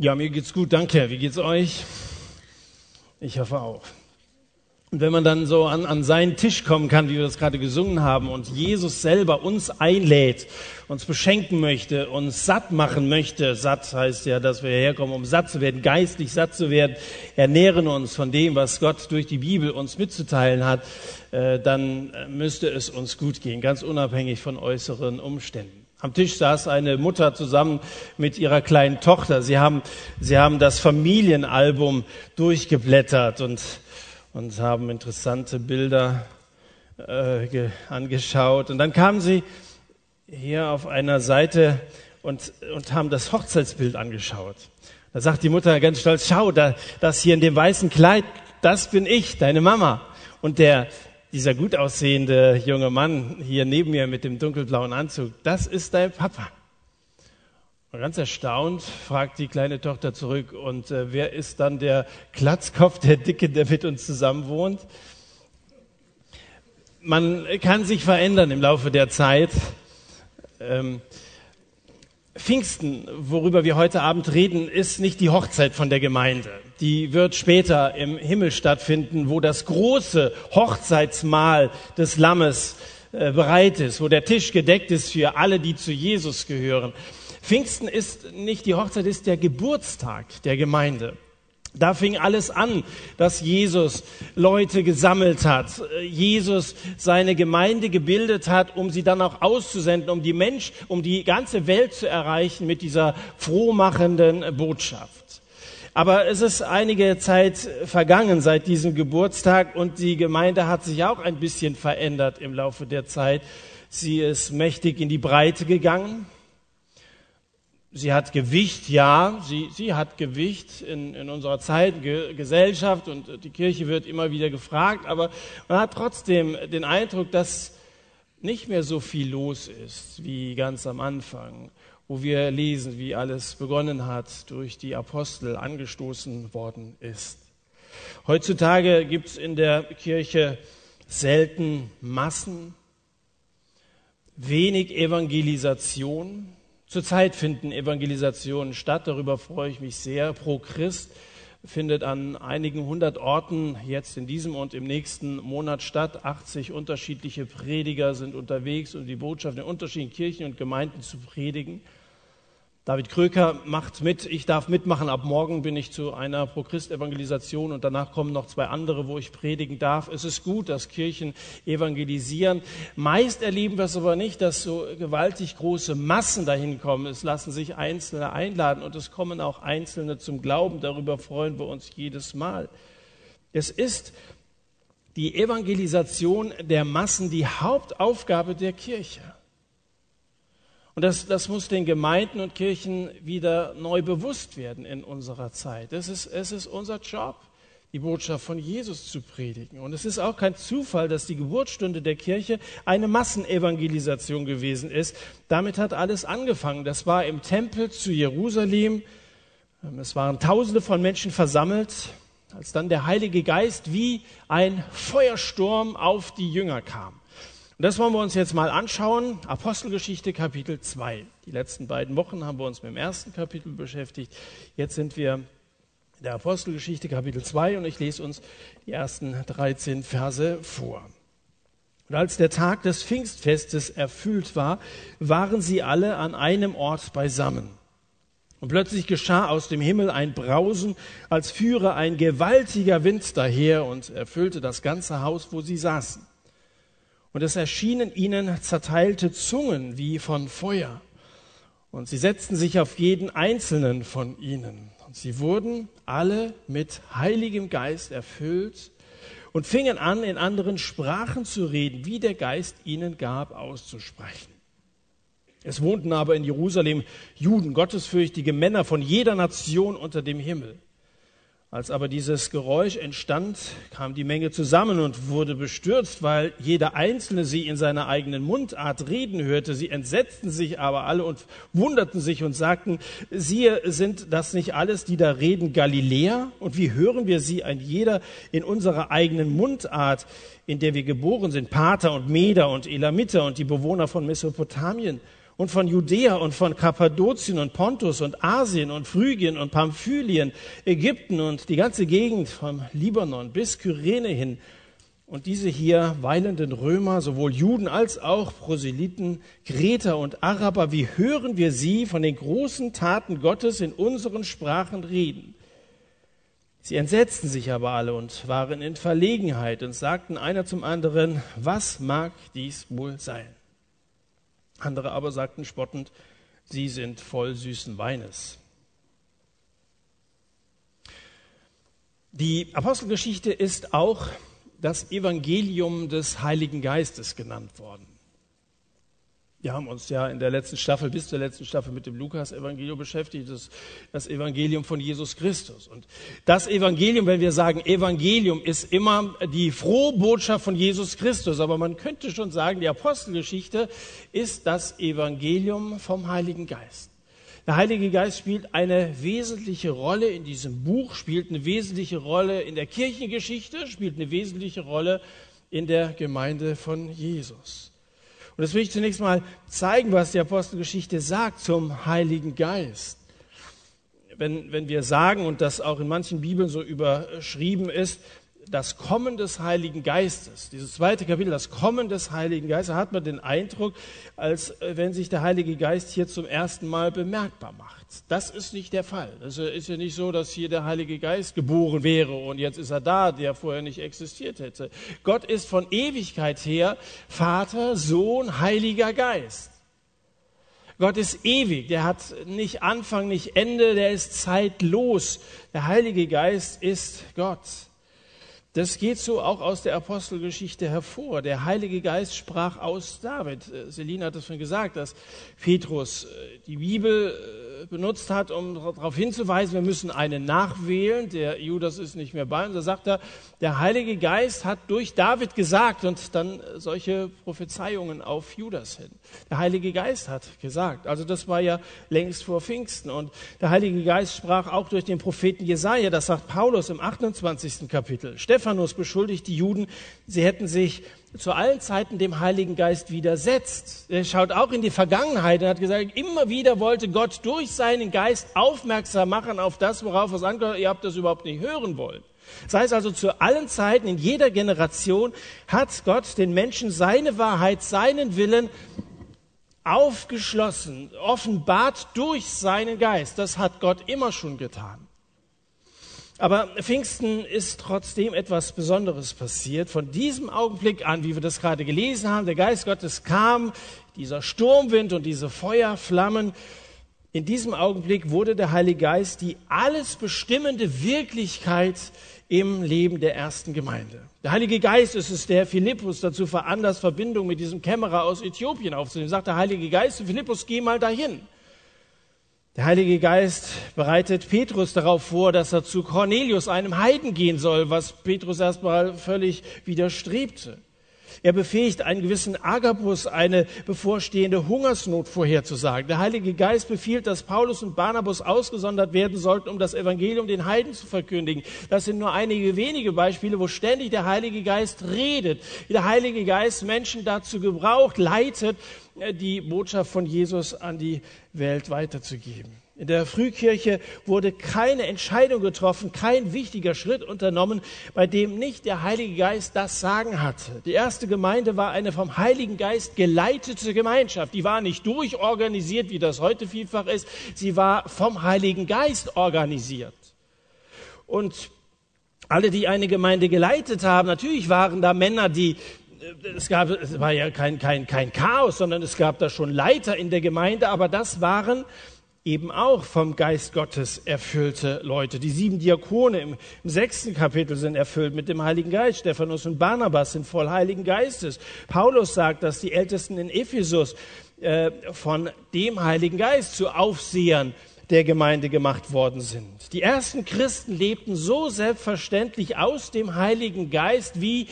Ja, mir geht's gut, danke. Wie geht's euch? Ich hoffe auch. Und wenn man dann so an, an seinen Tisch kommen kann, wie wir das gerade gesungen haben, und Jesus selber uns einlädt, uns beschenken möchte, uns satt machen möchte, satt heißt ja, dass wir herkommen, um satt zu werden, geistlich satt zu werden, ernähren uns von dem, was Gott durch die Bibel uns mitzuteilen hat, äh, dann müsste es uns gut gehen, ganz unabhängig von äußeren Umständen. Am Tisch saß eine Mutter zusammen mit ihrer kleinen Tochter. Sie haben, sie haben das Familienalbum durchgeblättert und, und haben interessante Bilder äh, angeschaut. Und dann kamen sie hier auf einer Seite und, und haben das Hochzeitsbild angeschaut. Da sagt die Mutter ganz stolz, schau, da, das hier in dem weißen Kleid, das bin ich, deine Mama. Und der, dieser gut aussehende junge Mann hier neben mir mit dem dunkelblauen Anzug, das ist dein Papa. Und ganz erstaunt fragt die kleine Tochter zurück, und äh, wer ist dann der Klatzkopf, der Dicke, der mit uns zusammen wohnt? Man kann sich verändern im Laufe der Zeit. Ähm, Pfingsten, worüber wir heute Abend reden, ist nicht die Hochzeit von der Gemeinde. Die wird später im Himmel stattfinden, wo das große Hochzeitsmahl des Lammes äh, bereit ist, wo der Tisch gedeckt ist für alle, die zu Jesus gehören. Pfingsten ist nicht die Hochzeit, ist der Geburtstag der Gemeinde. Da fing alles an, dass Jesus Leute gesammelt hat, Jesus seine Gemeinde gebildet hat, um sie dann auch auszusenden, um die Mensch, um die ganze Welt zu erreichen mit dieser frohmachenden Botschaft. Aber es ist einige Zeit vergangen seit diesem Geburtstag und die Gemeinde hat sich auch ein bisschen verändert im Laufe der Zeit. Sie ist mächtig in die Breite gegangen. Sie hat Gewicht, ja, sie, sie hat Gewicht in, in unserer Zeit, Ge Gesellschaft und die Kirche wird immer wieder gefragt, aber man hat trotzdem den Eindruck, dass nicht mehr so viel los ist wie ganz am Anfang, wo wir lesen, wie alles begonnen hat, durch die Apostel angestoßen worden ist. Heutzutage gibt es in der Kirche selten Massen, wenig Evangelisation, Zurzeit finden Evangelisationen statt, darüber freue ich mich sehr. Pro Christ findet an einigen hundert Orten jetzt in diesem und im nächsten Monat statt. 80 unterschiedliche Prediger sind unterwegs, um die Botschaft in unterschiedlichen Kirchen und Gemeinden zu predigen. David Kröker macht mit, ich darf mitmachen. Ab morgen bin ich zu einer Pro-Christ-Evangelisation und danach kommen noch zwei andere, wo ich predigen darf. Es ist gut, dass Kirchen evangelisieren. Meist erleben wir es aber nicht, dass so gewaltig große Massen dahin kommen. Es lassen sich Einzelne einladen und es kommen auch Einzelne zum Glauben. Darüber freuen wir uns jedes Mal. Es ist die Evangelisation der Massen die Hauptaufgabe der Kirche. Und das, das muss den Gemeinden und Kirchen wieder neu bewusst werden in unserer Zeit. Es ist, es ist unser Job, die Botschaft von Jesus zu predigen. Und es ist auch kein Zufall, dass die Geburtsstunde der Kirche eine Massenevangelisation gewesen ist. Damit hat alles angefangen. Das war im Tempel zu Jerusalem. Es waren Tausende von Menschen versammelt, als dann der Heilige Geist wie ein Feuersturm auf die Jünger kam. Und das wollen wir uns jetzt mal anschauen. Apostelgeschichte Kapitel 2. Die letzten beiden Wochen haben wir uns mit dem ersten Kapitel beschäftigt. Jetzt sind wir in der Apostelgeschichte Kapitel 2 und ich lese uns die ersten 13 Verse vor. Und als der Tag des Pfingstfestes erfüllt war, waren sie alle an einem Ort beisammen. Und plötzlich geschah aus dem Himmel ein Brausen, als führe ein gewaltiger Wind daher und erfüllte das ganze Haus, wo sie saßen. Und es erschienen ihnen zerteilte Zungen wie von Feuer. Und sie setzten sich auf jeden einzelnen von ihnen. Und sie wurden alle mit Heiligem Geist erfüllt und fingen an, in anderen Sprachen zu reden, wie der Geist ihnen gab, auszusprechen. Es wohnten aber in Jerusalem Juden, gottesfürchtige Männer von jeder Nation unter dem Himmel. Als aber dieses Geräusch entstand, kam die Menge zusammen und wurde bestürzt, weil jeder Einzelne sie in seiner eigenen Mundart reden hörte. Sie entsetzten sich aber alle und wunderten sich und sagten, siehe, sind das nicht alles, die da reden, Galiläer? Und wie hören wir sie ein jeder in unserer eigenen Mundart, in der wir geboren sind, Pater und Meder und Elamiter und die Bewohner von Mesopotamien? Und von Judäa und von Kappadokien und Pontus und Asien und Phrygien und Pamphylien, Ägypten und die ganze Gegend vom Libanon bis Kyrene hin. Und diese hier weilenden Römer, sowohl Juden als auch Proselyten, Kreter und Araber, wie hören wir sie von den großen Taten Gottes in unseren Sprachen reden? Sie entsetzten sich aber alle und waren in Verlegenheit und sagten einer zum anderen, was mag dies wohl sein? Andere aber sagten spottend, sie sind voll süßen Weines. Die Apostelgeschichte ist auch das Evangelium des Heiligen Geistes genannt worden. Wir haben uns ja in der letzten Staffel, bis zur letzten Staffel mit dem Lukas-Evangelium beschäftigt, das, das Evangelium von Jesus Christus. Und das Evangelium, wenn wir sagen Evangelium, ist immer die frohe Botschaft von Jesus Christus. Aber man könnte schon sagen, die Apostelgeschichte ist das Evangelium vom Heiligen Geist. Der Heilige Geist spielt eine wesentliche Rolle in diesem Buch, spielt eine wesentliche Rolle in der Kirchengeschichte, spielt eine wesentliche Rolle in der Gemeinde von Jesus. Und das will ich zunächst mal zeigen, was die Apostelgeschichte sagt zum Heiligen Geist. Wenn, wenn wir sagen, und das auch in manchen Bibeln so überschrieben ist, das Kommen des Heiligen Geistes, dieses zweite Kapitel, das Kommen des Heiligen Geistes, hat man den Eindruck, als äh, wenn sich der Heilige Geist hier zum ersten Mal bemerkbar macht. Das ist nicht der Fall. Es ist ja nicht so, dass hier der Heilige Geist geboren wäre und jetzt ist er da, der vorher nicht existiert hätte. Gott ist von Ewigkeit her Vater, Sohn, Heiliger Geist. Gott ist ewig, der hat nicht Anfang, nicht Ende, der ist zeitlos. Der Heilige Geist ist Gott. Das geht so auch aus der Apostelgeschichte hervor. Der Heilige Geist sprach aus David. Äh, Selina hat es schon gesagt, dass Petrus äh, die Bibel äh, benutzt hat, um darauf hinzuweisen, wir müssen einen nachwählen. Der Judas ist nicht mehr bei uns. Da sagt er, der Heilige Geist hat durch David gesagt und dann solche Prophezeiungen auf Judas hin. Der Heilige Geist hat gesagt. Also das war ja längst vor Pfingsten. Und der Heilige Geist sprach auch durch den Propheten Jesaja. Das sagt Paulus im 28. Kapitel. Stephanus beschuldigt die Juden, sie hätten sich zu allen Zeiten dem Heiligen Geist widersetzt. Er schaut auch in die Vergangenheit und hat gesagt, immer wieder wollte Gott durch seinen Geist aufmerksam machen auf das, worauf es ankommt. Ihr habt das überhaupt nicht hören wollen. Das heißt also, zu allen Zeiten, in jeder Generation hat Gott den Menschen seine Wahrheit, seinen Willen aufgeschlossen, offenbart durch seinen Geist. Das hat Gott immer schon getan. Aber Pfingsten ist trotzdem etwas Besonderes passiert. Von diesem Augenblick an, wie wir das gerade gelesen haben, der Geist Gottes kam, dieser Sturmwind und diese Feuerflammen. In diesem Augenblick wurde der Heilige Geist die alles bestimmende Wirklichkeit im Leben der ersten Gemeinde. Der Heilige Geist ist es, der Philippus dazu veranlasst, Verbindung mit diesem Kämmerer aus Äthiopien aufzunehmen. Sagt der Heilige Geist, Philippus, geh mal dahin. Der Heilige Geist bereitet Petrus darauf vor, dass er zu Cornelius, einem Heiden, gehen soll, was Petrus erstmal völlig widerstrebte. Er befähigt einen gewissen Agabus, eine bevorstehende Hungersnot vorherzusagen. Der Heilige Geist befiehlt, dass Paulus und Barnabas ausgesondert werden sollten, um das Evangelium den Heiden zu verkündigen. Das sind nur einige wenige Beispiele, wo ständig der Heilige Geist redet, wie der Heilige Geist Menschen dazu gebraucht, leitet, äh, die Botschaft von Jesus an die Welt weiterzugeben. In der Frühkirche wurde keine Entscheidung getroffen, kein wichtiger Schritt unternommen, bei dem nicht der Heilige Geist das Sagen hatte. Die erste Gemeinde war eine vom Heiligen Geist geleitete Gemeinschaft. Die war nicht durchorganisiert, wie das heute vielfach ist. Sie war vom Heiligen Geist organisiert. Und alle, die eine Gemeinde geleitet haben, natürlich waren da Männer, die es gab, es war ja kein, kein, kein Chaos, sondern es gab da schon Leiter in der Gemeinde, aber das waren eben auch vom Geist Gottes erfüllte Leute. Die sieben Diakone im, im, sechsten Kapitel sind erfüllt mit dem Heiligen Geist. Stephanus und Barnabas sind voll Heiligen Geistes. Paulus sagt, dass die Ältesten in Ephesus äh, von dem Heiligen Geist zu Aufsehern der Gemeinde gemacht worden sind. Die ersten Christen lebten so selbstverständlich aus dem Heiligen Geist wie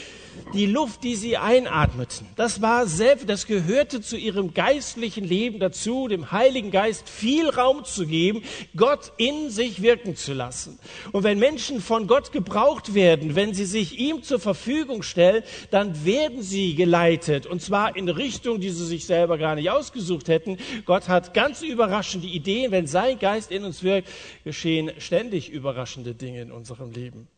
die Luft, die sie einatmeten. Das war selbst, das gehörte zu ihrem geistlichen Leben dazu, dem Heiligen Geist viel Raum zu geben, Gott in sich wirken zu lassen. Und wenn Menschen von Gott gebraucht werden, wenn sie sich ihm zur Verfügung stellen, dann werden sie geleitet. Und zwar in Richtung, die sie sich selber gar nicht ausgesucht hätten. Gott hat ganz überraschende Ideen. Wenn sein Geist in uns wirkt, geschehen ständig überraschende Dinge in unserem Leben.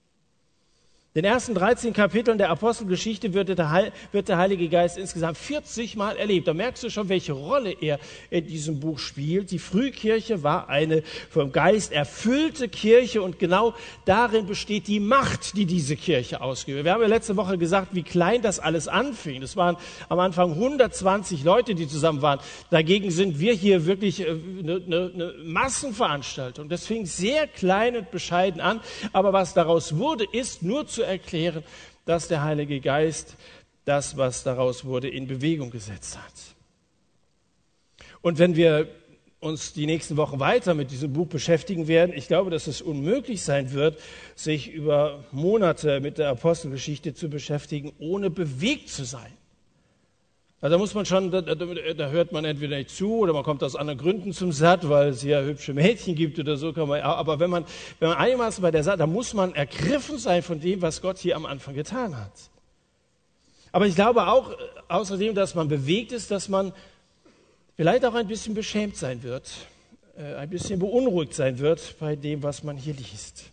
Den ersten 13 Kapiteln der Apostelgeschichte wird der, wird der Heilige Geist insgesamt 40 Mal erlebt. Da merkst du schon, welche Rolle er in diesem Buch spielt. Die Frühkirche war eine vom Geist erfüllte Kirche und genau darin besteht die Macht, die diese Kirche ausgeübt. Wir haben ja letzte Woche gesagt, wie klein das alles anfing. Es waren am Anfang 120 Leute, die zusammen waren. Dagegen sind wir hier wirklich eine, äh, eine, eine Massenveranstaltung. Das fing sehr klein und bescheiden an. Aber was daraus wurde, ist nur zu erklären, dass der Heilige Geist das, was daraus wurde, in Bewegung gesetzt hat. Und wenn wir uns die nächsten Wochen weiter mit diesem Buch beschäftigen werden, ich glaube, dass es unmöglich sein wird, sich über Monate mit der Apostelgeschichte zu beschäftigen, ohne bewegt zu sein. Also da muss man schon, da, da, hört man entweder nicht zu oder man kommt aus anderen Gründen zum Satt, weil es ja hübsche Mädchen gibt oder so man, aber wenn man, wenn man einigermaßen bei der Saat, da muss man ergriffen sein von dem, was Gott hier am Anfang getan hat. Aber ich glaube auch, außerdem, dass man bewegt ist, dass man vielleicht auch ein bisschen beschämt sein wird, äh, ein bisschen beunruhigt sein wird bei dem, was man hier liest.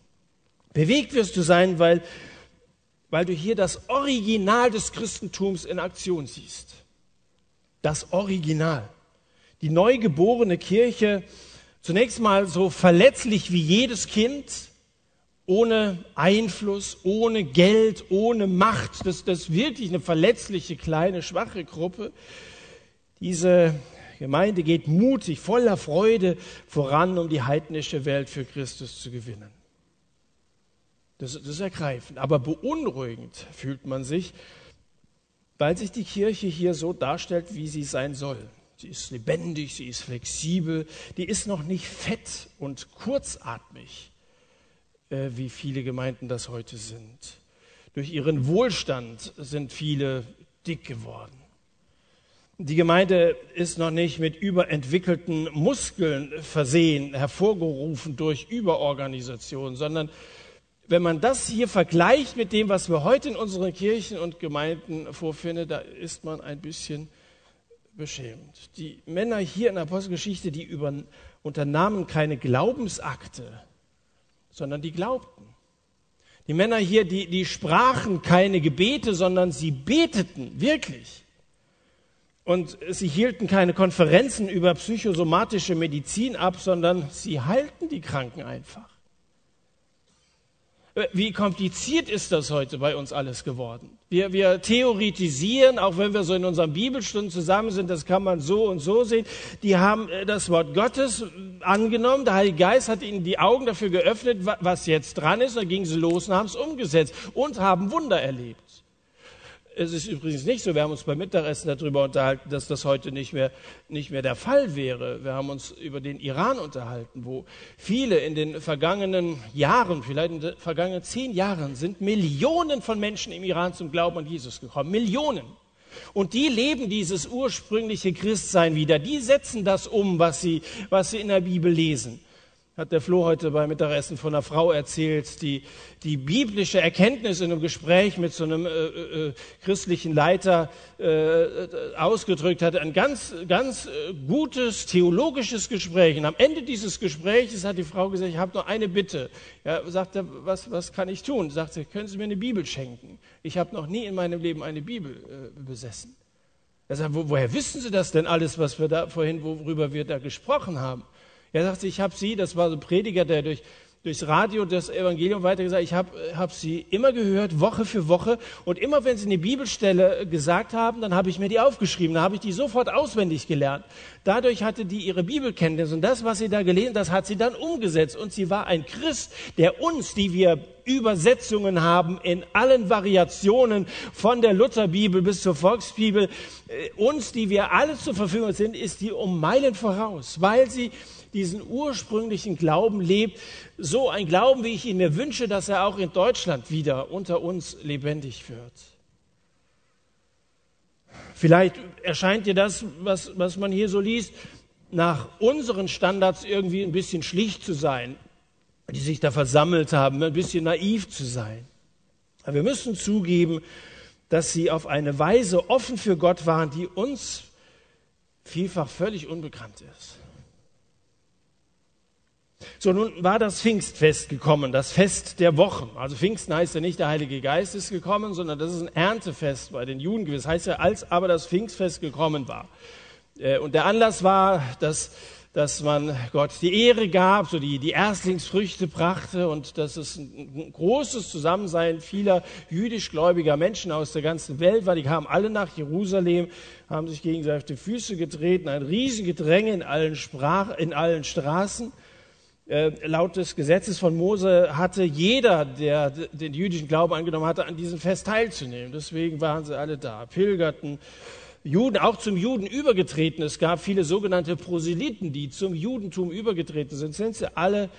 Bewegt wirst du sein, weil, weil du hier das Original des Christentums in Aktion siehst das Original. Die neugeborene Kirche, zunächst mal so verletzlich wie jedes Kind, ohne Einfluss, ohne Geld, ohne Macht. Das, das ist wirklich eine verletzliche, kleine, schwache Gruppe. Diese Gemeinde geht mutig, voller Freude voran, um die heidnische Welt für Christus zu gewinnen. Das, das ist ergreifend. Aber beunruhigend fühlt man sich, weil sich die Kirche hier so darstellt, wie sie sein soll. Sie ist lebendig, sie ist flexibel, die ist noch nicht fett und kurzatmig, äh, wie viele Gemeinden das heute sind. Durch ihren Wohlstand sind viele dick geworden. Die Gemeinde ist noch nicht mit überentwickelten Muskeln versehen, hervorgerufen durch Überorganisation, sondern wenn man das hier vergleicht mit dem, was wir heute in unseren Kirchen und Gemeinden vorfinden, da ist man ein bisschen beschämt. Die Männer hier in der Apostelgeschichte, die über, unternahmen keine Glaubensakte, sondern die glaubten. Die Männer hier, die, die sprachen keine Gebete, sondern sie beteten wirklich. Und sie hielten keine Konferenzen über psychosomatische Medizin ab, sondern sie heilten die Kranken einfach. Wie kompliziert ist das heute bei uns alles geworden? Wir, wir theoretisieren, auch wenn wir so in unseren Bibelstunden zusammen sind, das kann man so und so sehen. Die haben äh, das Wort Gottes angenommen, der Heilige Geist hat ihnen die Augen dafür geöffnet, was jetzt dran ist, dann gingen sie los und haben es umgesetzt und haben Wunder erlebt. Es ist übrigens nicht so, wir haben uns beim Mittagessen darüber unterhalten, dass das heute nicht mehr, nicht mehr der Fall wäre. Wir haben uns über den Iran unterhalten, wo viele in den vergangenen Jahren, vielleicht in den vergangenen zehn Jahren, sind Millionen von Menschen im Iran zum Glauben an Jesus gekommen. Millionen. Und die leben dieses ursprüngliche Christsein wieder. Die setzen das um, was sie, was sie in der Bibel lesen hat der Flo heute beim Mittagessen von einer Frau erzählt, die die biblische Erkenntnis in einem Gespräch mit so einem äh, äh, christlichen Leiter äh, ausgedrückt hat. Ein ganz, ganz äh, gutes theologisches Gespräch. Und am Ende dieses Gesprächs hat die Frau gesagt, ich habe nur eine Bitte. Ja, sagt er, was, was kann ich tun? Sagt sie, können Sie mir eine Bibel schenken? Ich habe noch nie in meinem Leben eine Bibel äh, besessen. Er sagt, wo, woher wissen Sie das denn alles, was wir da vorhin, worüber wir da gesprochen haben? Er sagte, ich habe sie, das war so ein Prediger, der durch, durchs Radio das Evangelium weitergesagt, ich habe hab sie immer gehört, Woche für Woche. Und immer wenn sie eine Bibelstelle gesagt haben, dann habe ich mir die aufgeschrieben, dann habe ich die sofort auswendig gelernt. Dadurch hatte die ihre Bibelkenntnis und das, was sie da gelesen, das hat sie dann umgesetzt. Und sie war ein Christ, der uns, die wir Übersetzungen haben in allen Variationen von der Lutherbibel bis zur Volksbibel, äh, uns, die wir alle zur Verfügung sind, ist die um Meilen voraus, weil sie diesen ursprünglichen Glauben lebt. So ein Glauben, wie ich ihn mir wünsche, dass er auch in Deutschland wieder unter uns lebendig wird. Vielleicht erscheint dir das, was, was man hier so liest, nach unseren Standards irgendwie ein bisschen schlicht zu sein, die sich da versammelt haben, ein bisschen naiv zu sein. Aber wir müssen zugeben, dass sie auf eine Weise offen für Gott waren, die uns vielfach völlig unbekannt ist. So, nun war das Pfingstfest gekommen, das Fest der Wochen. Also Pfingsten heißt ja nicht, der Heilige Geist ist gekommen, sondern das ist ein Erntefest bei den Juden gewesen. Das heißt ja, als aber das Pfingstfest gekommen war. Äh, und der Anlass war, dass dass man Gott die Ehre gab, so die, die Erstlingsfrüchte brachte und dass es ein großes Zusammensein vieler jüdischgläubiger Menschen aus der ganzen Welt war. Die kamen alle nach Jerusalem, haben sich gegenseitig auf die Füße getreten, ein Riesengedränge in allen, Sprach, in allen Straßen. Äh, laut des Gesetzes von Mose hatte jeder, der den jüdischen Glauben angenommen hatte, an diesem Fest teilzunehmen. Deswegen waren sie alle da, pilgerten, Juden auch zum Juden übergetreten. Es gab viele sogenannte Proselyten, die zum Judentum übergetreten sind. Sind sie alle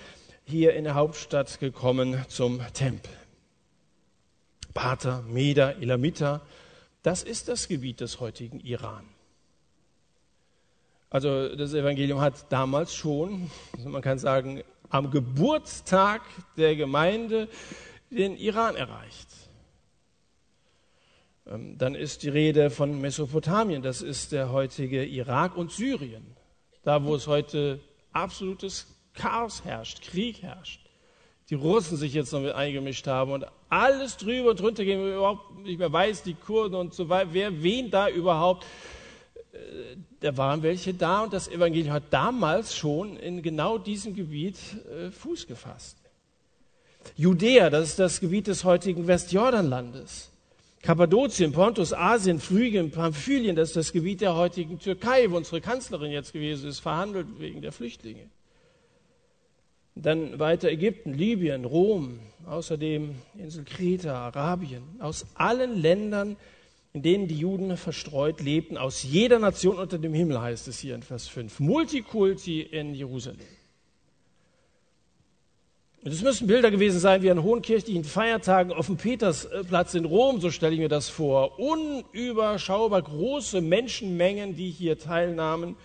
hier in der Hauptstadt gekommen zum Tempel. Pater, Meder, Elamiter, das ist das Gebiet des heutigen Iran. Also das Evangelium hat damals schon, man kann sagen, am Geburtstag der Gemeinde den Iran erreicht. Ähm, dann ist die Rede von Mesopotamien, das ist der heutige Irak und Syrien, da wo es heute absolutes Chaos herrscht, Krieg herrscht. Die Russen sich jetzt noch mit eingemischt haben und alles drüber und drunter gehen, überhaupt nicht mehr weiß, die Kurden und so weiter, wer wen da überhaupt. Äh, da waren welche da und das Evangelium hat damals schon in genau diesem Gebiet äh, Fuß gefasst. Judäa, das ist das Gebiet des heutigen Westjordanlandes. Kappadokien, Pontus, Asien, Phrygien, Pamphylien, das ist das Gebiet der heutigen Türkei, wo unsere Kanzlerin jetzt gewesen ist, verhandelt wegen der Flüchtlinge. Dann weiter Ägypten, Libyen, Rom, außerdem Insel Kreta, Arabien, aus allen Ländern, in denen die Juden verstreut lebten, aus jeder Nation unter dem Himmel heißt es hier in Vers 5. Multikulti in Jerusalem. Das müssen Bilder gewesen sein wie an hohen kirchlichen Feiertagen auf dem Petersplatz in Rom, so stelle ich mir das vor. Unüberschaubar große Menschenmengen, die hier teilnahmen.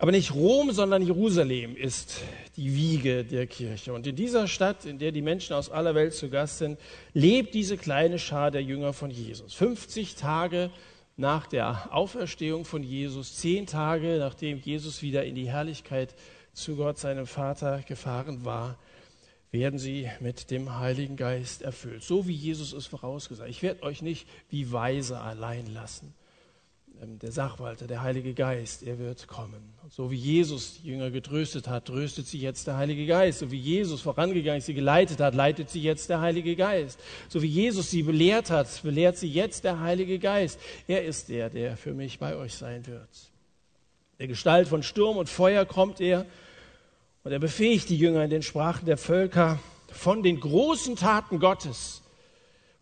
Aber nicht Rom, sondern Jerusalem ist die Wiege der Kirche. Und in dieser Stadt, in der die Menschen aus aller Welt zu Gast sind, lebt diese kleine Schar der Jünger von Jesus. 50 Tage nach der Auferstehung von Jesus, zehn Tage nachdem Jesus wieder in die Herrlichkeit zu Gott, seinem Vater, gefahren war, werden sie mit dem Heiligen Geist erfüllt. So wie Jesus es vorausgesagt. Ich werde euch nicht wie Weise allein lassen. Ähm, der Sachwalter, der Heilige Geist, er wird kommen. So wie Jesus die Jünger getröstet hat, tröstet sie jetzt der Heilige Geist. So wie Jesus vorangegangen sie geleitet hat, leitet sie jetzt der Heilige Geist. So wie Jesus sie belehrt hat, belehrt sie jetzt der Heilige Geist. Er ist der, der für mich bei euch sein wird. Der Gestalt von Sturm und Feuer kommt er und er befähigt die Jünger in den Sprachen der Völker von den großen Taten Gottes,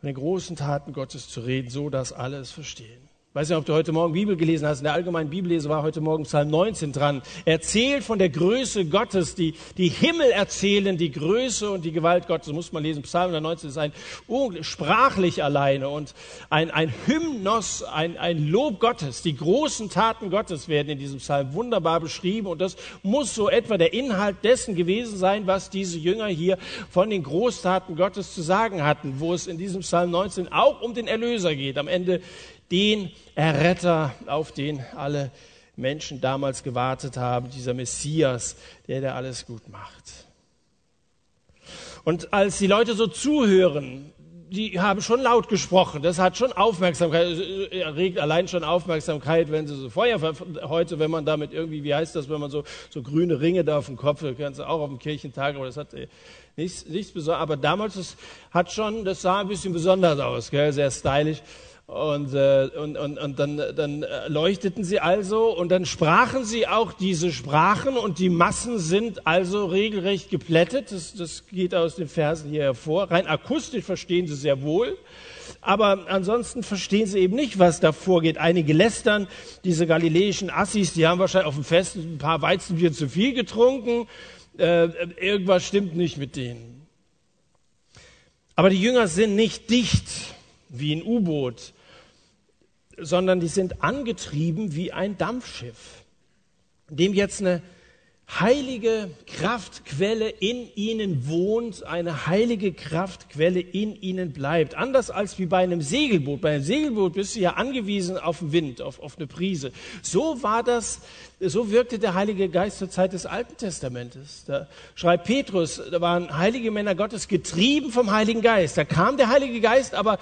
von den großen Taten Gottes zu reden, so dass alle es verstehen. Weiß nicht, ob du heute Morgen Bibel gelesen hast. In der allgemeinen Bibellese war heute Morgen Psalm 19 dran. Er erzählt von der Größe Gottes. Die, die Himmel erzählen die Größe und die Gewalt Gottes. Muss man lesen. Psalm 19 ist ein sprachlich alleine und ein, ein Hymnos, ein, ein Lob Gottes. Die großen Taten Gottes werden in diesem Psalm wunderbar beschrieben. Und das muss so etwa der Inhalt dessen gewesen sein, was diese Jünger hier von den Großtaten Gottes zu sagen hatten, wo es in diesem Psalm 19 auch um den Erlöser geht. Am Ende den Erretter, auf den alle Menschen damals gewartet haben, dieser Messias, der der alles gut macht. Und als die Leute so zuhören, die haben schon laut gesprochen. Das hat schon Aufmerksamkeit, erregt allein schon Aufmerksamkeit, wenn sie so Feuer, heute, wenn man damit irgendwie, wie heißt das, wenn man so, so grüne Ringe da auf dem Kopf, das kannst du auch auf dem Kirchentag, aber das hat äh, nichts, nichts Besonderes. Aber damals, das hat schon, das sah ein bisschen besonders aus, gell? sehr stylisch. Und, äh, und, und, und dann, dann leuchteten sie also und dann sprachen sie auch diese Sprachen und die Massen sind also regelrecht geplättet. Das, das geht aus den Versen hier hervor. Rein akustisch verstehen sie sehr wohl. aber ansonsten verstehen sie eben nicht, was da vorgeht. Einige lästern, diese galiläischen Assis, die haben wahrscheinlich auf dem Fest ein paar Weizenbier zu viel getrunken. Äh, irgendwas stimmt nicht mit denen. Aber die Jünger sind nicht dicht wie ein U-Boot, sondern die sind angetrieben wie ein Dampfschiff, in dem jetzt eine heilige Kraftquelle in ihnen wohnt, eine heilige Kraftquelle in ihnen bleibt. Anders als wie bei einem Segelboot. Bei einem Segelboot bist du ja angewiesen auf den Wind, auf, auf eine Prise. So war das, so wirkte der Heilige Geist zur Zeit des Alten Testamentes. Da schreibt Petrus, da waren heilige Männer Gottes getrieben vom Heiligen Geist. Da kam der Heilige Geist, aber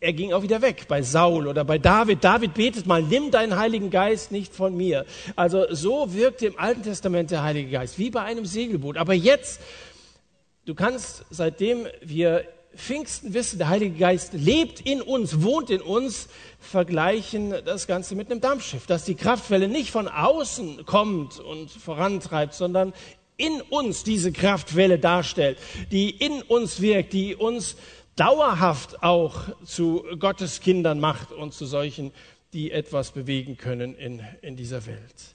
er ging auch wieder weg bei Saul oder bei David. David betet mal, nimm deinen Heiligen Geist nicht von mir. Also so wirkt im Alten Testament der Heilige Geist, wie bei einem Segelboot. Aber jetzt, du kannst, seitdem wir Pfingsten wissen, der Heilige Geist lebt in uns, wohnt in uns, vergleichen das Ganze mit einem Dampfschiff, dass die Kraftwelle nicht von außen kommt und vorantreibt, sondern in uns diese Kraftwelle darstellt, die in uns wirkt, die uns dauerhaft auch zu Gottes Kindern macht und zu solchen, die etwas bewegen können in, in dieser Welt.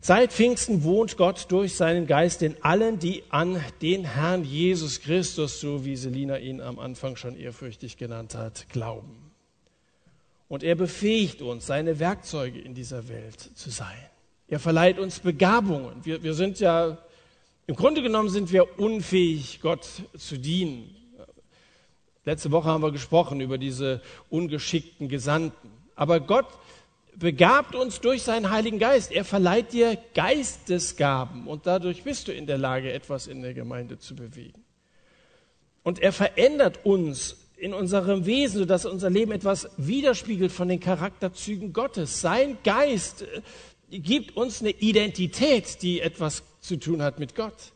Seit Pfingsten wohnt Gott durch seinen Geist in allen, die an den Herrn Jesus Christus, so wie Selina ihn am Anfang schon ehrfürchtig genannt hat, glauben. Und er befähigt uns, seine Werkzeuge in dieser Welt zu sein. Er verleiht uns Begabungen. Wir, wir sind ja im Grunde genommen sind wir unfähig, Gott zu dienen. Letzte Woche haben wir gesprochen über diese ungeschickten Gesandten. Aber Gott begabt uns durch seinen Heiligen Geist. Er verleiht dir Geistesgaben und dadurch bist du in der Lage, etwas in der Gemeinde zu bewegen. Und er verändert uns in unserem Wesen, sodass unser Leben etwas widerspiegelt von den Charakterzügen Gottes. Sein Geist gibt uns eine Identität, die etwas zu tun hat mit Gott.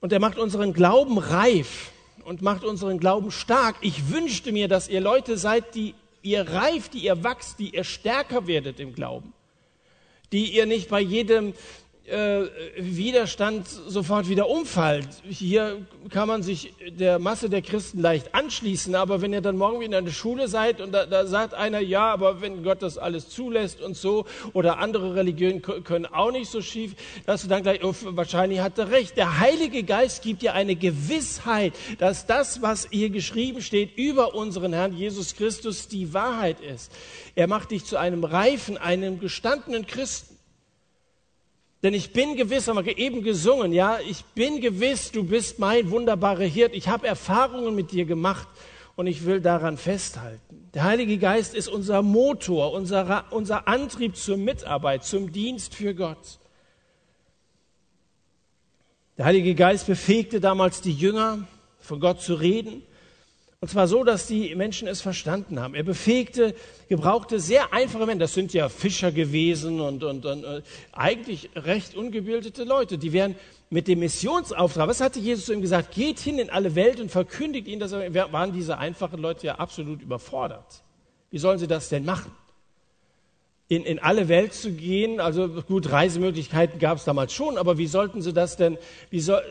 Und er macht unseren Glauben reif und macht unseren Glauben stark. Ich wünschte mir, dass ihr Leute seid, die ihr reift, die ihr wachst, die ihr stärker werdet im Glauben, die ihr nicht bei jedem äh, Widerstand sofort wieder umfällt. Hier kann man sich der Masse der Christen leicht anschließen, aber wenn ihr dann morgen wieder in der Schule seid und da, da sagt einer, ja, aber wenn Gott das alles zulässt und so, oder andere Religionen können auch nicht so schief, dass du dann gleich, oh, wahrscheinlich hat er recht. Der Heilige Geist gibt dir eine Gewissheit, dass das, was hier geschrieben steht, über unseren Herrn Jesus Christus die Wahrheit ist. Er macht dich zu einem reifen, einem gestandenen Christen. Denn ich bin gewiss, haben wir eben gesungen, ja, ich bin gewiss, du bist mein wunderbarer Hirt. Ich habe Erfahrungen mit dir gemacht und ich will daran festhalten. Der Heilige Geist ist unser Motor, unser, unser Antrieb zur Mitarbeit, zum Dienst für Gott. Der Heilige Geist befähigte damals die Jünger, von Gott zu reden. Und zwar so, dass die Menschen es verstanden haben. Er befähigte, gebrauchte sehr einfache Menschen. Das sind ja Fischer gewesen und, und, und äh, eigentlich recht ungebildete Leute. Die wären mit dem Missionsauftrag, was hatte Jesus zu ihm gesagt? Geht hin in alle Welt und verkündigt ihnen das. Waren diese einfachen Leute ja absolut überfordert. Wie sollen sie das denn machen? In, in alle Welt zu gehen, also gut, Reisemöglichkeiten gab es damals schon, aber wie sollten sie das denn, wie soll,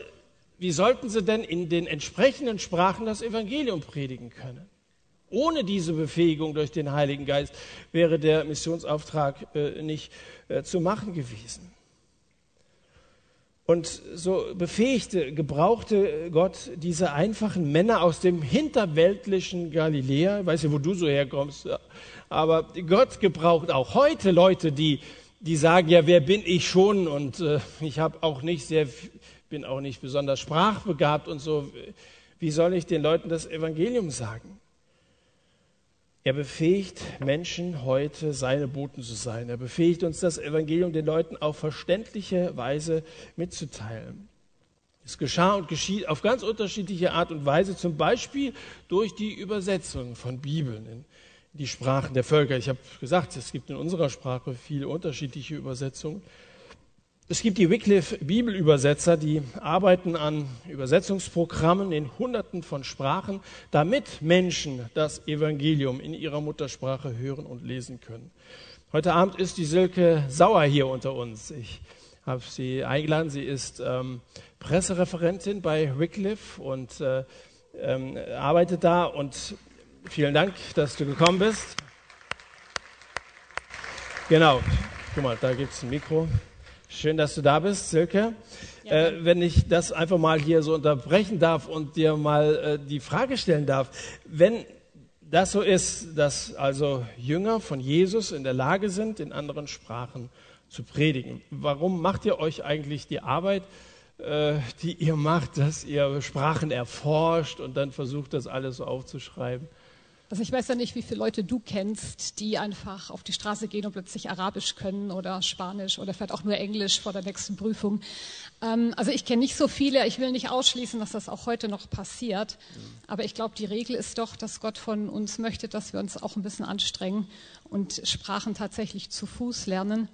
wie sollten sie denn in den entsprechenden Sprachen das Evangelium predigen können? Ohne diese Befähigung durch den Heiligen Geist wäre der Missionsauftrag äh, nicht äh, zu machen gewesen. Und so befähigte, gebrauchte Gott diese einfachen Männer aus dem hinterweltlichen Galiläa. Ich weiß ja, wo du so herkommst. Aber Gott gebraucht auch heute Leute, die, die sagen, ja, wer bin ich schon? Und äh, ich habe auch nicht sehr bin auch nicht besonders sprachbegabt und so. Wie soll ich den Leuten das Evangelium sagen? Er befähigt Menschen heute, seine Boten zu sein. Er befähigt uns, das Evangelium den Leuten auf verständliche Weise mitzuteilen. Es geschah und geschieht auf ganz unterschiedliche Art und Weise, zum Beispiel durch die Übersetzung von Bibeln in die Sprachen der Völker. Ich habe gesagt, es gibt in unserer Sprache viele unterschiedliche Übersetzungen. Es gibt die Wycliffe Bibelübersetzer, die arbeiten an Übersetzungsprogrammen in Hunderten von Sprachen, damit Menschen das Evangelium in ihrer Muttersprache hören und lesen können. Heute Abend ist die Silke Sauer hier unter uns. Ich habe sie eingeladen. Sie ist ähm, Pressereferentin bei Wycliffe und äh, ähm, arbeitet da und vielen Dank, dass du gekommen bist. Genau, guck mal, da gibt es ein Mikro. Schön, dass du da bist, Silke. Ja, äh, wenn ich das einfach mal hier so unterbrechen darf und dir mal äh, die Frage stellen darf, wenn das so ist, dass also Jünger von Jesus in der Lage sind, in anderen Sprachen zu predigen. Warum macht ihr euch eigentlich die Arbeit, äh, die ihr macht, dass ihr Sprachen erforscht und dann versucht, das alles so aufzuschreiben? Also ich weiß ja nicht, wie viele Leute du kennst, die einfach auf die Straße gehen und plötzlich Arabisch können oder Spanisch oder vielleicht auch nur Englisch vor der nächsten Prüfung. Ähm, also ich kenne nicht so viele. Ich will nicht ausschließen, dass das auch heute noch passiert. Aber ich glaube, die Regel ist doch, dass Gott von uns möchte, dass wir uns auch ein bisschen anstrengen und Sprachen tatsächlich zu Fuß lernen.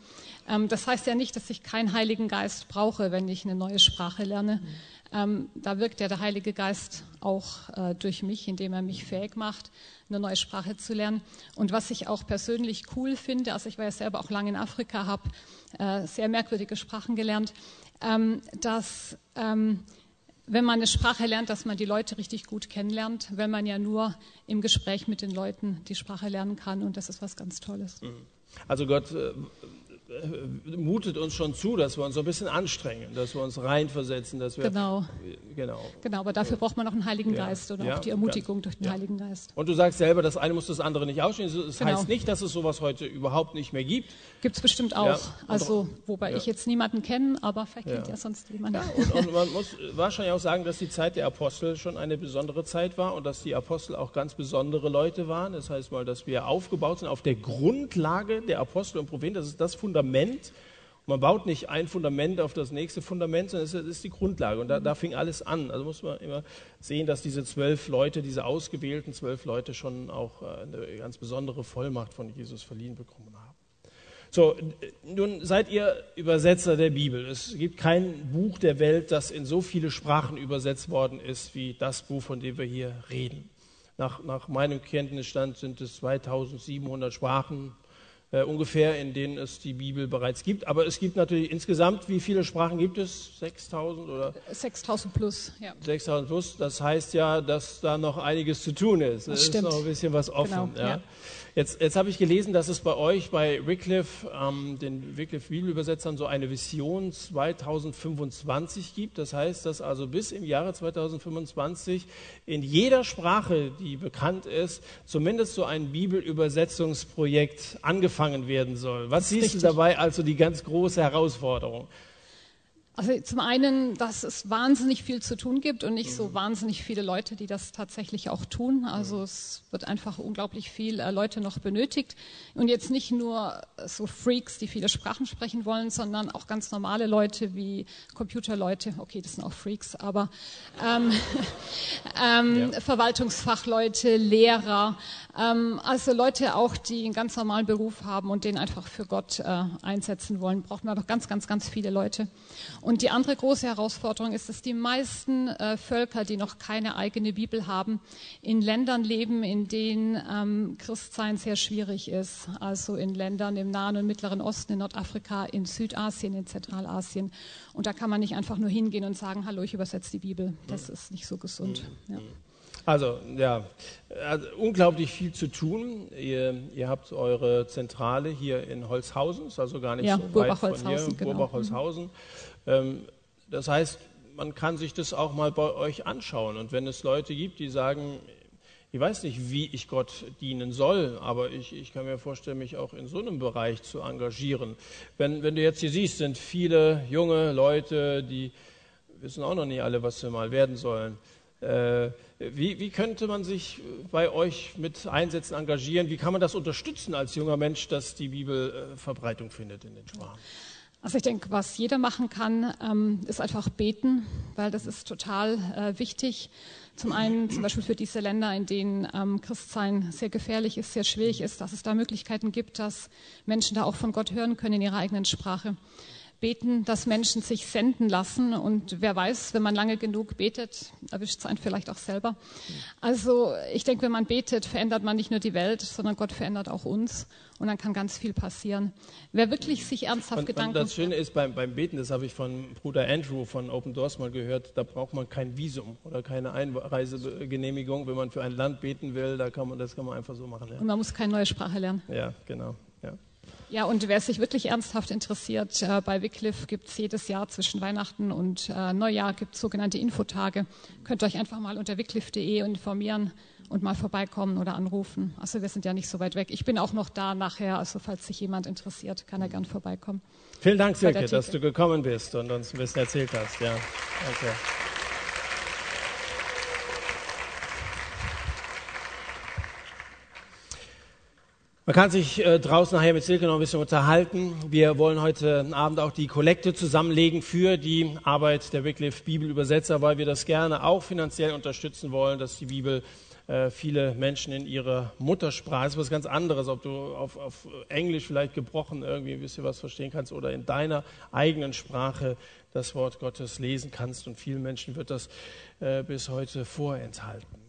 Ähm, das heißt ja nicht, dass ich keinen Heiligen Geist brauche, wenn ich eine neue Sprache lerne. Mhm. Ähm, da wirkt ja der Heilige Geist auch äh, durch mich, indem er mich fähig macht, eine neue Sprache zu lernen. Und was ich auch persönlich cool finde, also ich war ja selber auch lange in Afrika, habe äh, sehr merkwürdige Sprachen gelernt, ähm, dass ähm, wenn man eine Sprache lernt, dass man die Leute richtig gut kennenlernt, wenn man ja nur im Gespräch mit den Leuten die Sprache lernen kann. Und das ist was ganz Tolles. Mhm. Also Gott äh, mutet uns schon zu, dass wir uns so ein bisschen anstrengen, dass wir uns reinversetzen, dass wir genau genau genau. Aber dafür braucht man noch einen Heiligen ja. Geist oder ja, auch die Ermutigung ganz, durch den ja. Heiligen Geist. Und du sagst selber, das eine muss das andere nicht ausschließen. Das genau. heißt nicht, dass es sowas heute überhaupt nicht mehr gibt. Gibt es bestimmt auch. Also wobei ich jetzt niemanden kenne, aber vielleicht kennt ja sonst jemand. Und, und, man muss wahrscheinlich auch sagen, dass die Zeit der Apostel schon eine besondere Zeit war und dass die Apostel auch ganz besondere Leute waren. Das heißt mal, dass wir aufgebaut sind auf der Grundlage der Apostel und Propheten. Das ist das Fundament Fundament. Man baut nicht ein Fundament auf das nächste Fundament, sondern es ist die Grundlage. Und da, da fing alles an. Also muss man immer sehen, dass diese zwölf Leute, diese ausgewählten zwölf Leute schon auch äh, eine ganz besondere Vollmacht von Jesus verliehen bekommen haben. So, nun seid ihr Übersetzer der Bibel. Es gibt kein Buch der Welt, das in so viele Sprachen übersetzt worden ist wie das Buch, von dem wir hier reden. Nach, nach meinem Kenntnisstand sind es 2700 Sprachen äh, ungefähr, in denen es die Bibel bereits gibt. Aber es gibt natürlich insgesamt, wie viele Sprachen gibt es? 6000 oder? 6000 plus, ja. 6000 plus, das heißt ja, dass da noch einiges zu tun ist. Es ist noch ein bisschen was offen. Genau, ja. ja. Jetzt, jetzt habe ich gelesen, dass es bei euch, bei Wycliffe, ähm, den Wycliffe Bibelübersetzern, so eine Vision 2025 gibt. Das heißt, dass also bis im Jahre 2025 in jeder Sprache, die bekannt ist, zumindest so ein Bibelübersetzungsprojekt angefangen werden soll. Was siehst Richtig. du dabei also die ganz große Herausforderung? Also zum einen, dass es wahnsinnig viel zu tun gibt und nicht so mhm. wahnsinnig viele Leute, die das tatsächlich auch tun. Also es wird einfach unglaublich viel äh, Leute noch benötigt. Und jetzt nicht nur so Freaks, die viele Sprachen sprechen wollen, sondern auch ganz normale Leute wie Computerleute. Okay, das sind auch Freaks, aber ähm, ähm, ja. Verwaltungsfachleute, Lehrer, ähm, also Leute auch, die einen ganz normalen Beruf haben und den einfach für Gott äh, einsetzen wollen, braucht man doch ganz, ganz, ganz viele Leute. Und die andere große Herausforderung ist, dass die meisten äh, Völker, die noch keine eigene Bibel haben, in Ländern leben, in denen ähm, Christsein sehr schwierig ist. Also in Ländern im Nahen und Mittleren Osten, in Nordafrika, in Südasien, in Zentralasien. Und da kann man nicht einfach nur hingehen und sagen, hallo, ich übersetze die Bibel. Das ist nicht so gesund. Ja. Also, ja, also unglaublich viel zu tun. Ihr, ihr, habt eure Zentrale hier in Holzhausen, ist also gar nicht ja, so weit von hier, genau. Burbach-Holzhausen. Mhm. Ähm, das heißt, man kann sich das auch mal bei euch anschauen. Und wenn es Leute gibt, die sagen, ich weiß nicht, wie ich Gott dienen soll, aber ich, ich kann mir vorstellen, mich auch in so einem Bereich zu engagieren. Wenn, wenn du jetzt hier siehst, sind viele junge Leute, die wissen auch noch nicht alle, was sie mal werden sollen. Äh, wie, wie, könnte man sich bei euch mit Einsätzen engagieren? Wie kann man das unterstützen als junger Mensch, dass die Bibel äh, Verbreitung findet in den Sprachen? Also ich denke, was jeder machen kann, ähm, ist einfach beten, weil das ist total äh, wichtig. Zum einen zum Beispiel für diese Länder, in denen ähm, Christsein sehr gefährlich ist, sehr schwierig ist, dass es da Möglichkeiten gibt, dass Menschen da auch von Gott hören können in ihrer eigenen Sprache. Beten, dass Menschen sich senden lassen. Und wer weiß, wenn man lange genug betet, erwischt es einen vielleicht auch selber. Also ich denke, wenn man betet, verändert man nicht nur die Welt, sondern Gott verändert auch uns. Und dann kann ganz viel passieren. Wer wirklich sich ernsthaft und, Gedanken... Und das Schöne ist beim, beim Beten, das habe ich von Bruder Andrew von Open Doors mal gehört, da braucht man kein Visum oder keine Einreisegenehmigung. Wenn man für ein Land beten will, da kann man, das kann man einfach so machen. Ja. Und man muss keine neue Sprache lernen. Ja, genau. Ja. Ja, und wer sich wirklich ernsthaft interessiert, äh, bei Wycliffe gibt es jedes Jahr zwischen Weihnachten und äh, Neujahr gibt sogenannte Infotage. Könnt ihr euch einfach mal unter wycliffe.de informieren und mal vorbeikommen oder anrufen. Also wir sind ja nicht so weit weg. Ich bin auch noch da nachher, also falls sich jemand interessiert, kann er gern vorbeikommen. Vielen Dank, Silke, dass du gekommen bist und uns ein bisschen erzählt hast. Ja, danke. Man kann sich äh, draußen nachher mit Silke noch ein bisschen unterhalten. Wir wollen heute Abend auch die Kollekte zusammenlegen für die Arbeit der Wycliffe Bibelübersetzer, weil wir das gerne auch finanziell unterstützen wollen, dass die Bibel äh, viele Menschen in ihrer Muttersprache, ist was ganz anderes, ob du auf, auf Englisch vielleicht gebrochen irgendwie ein bisschen was verstehen kannst oder in deiner eigenen Sprache das Wort Gottes lesen kannst. Und vielen Menschen wird das äh, bis heute vorenthalten.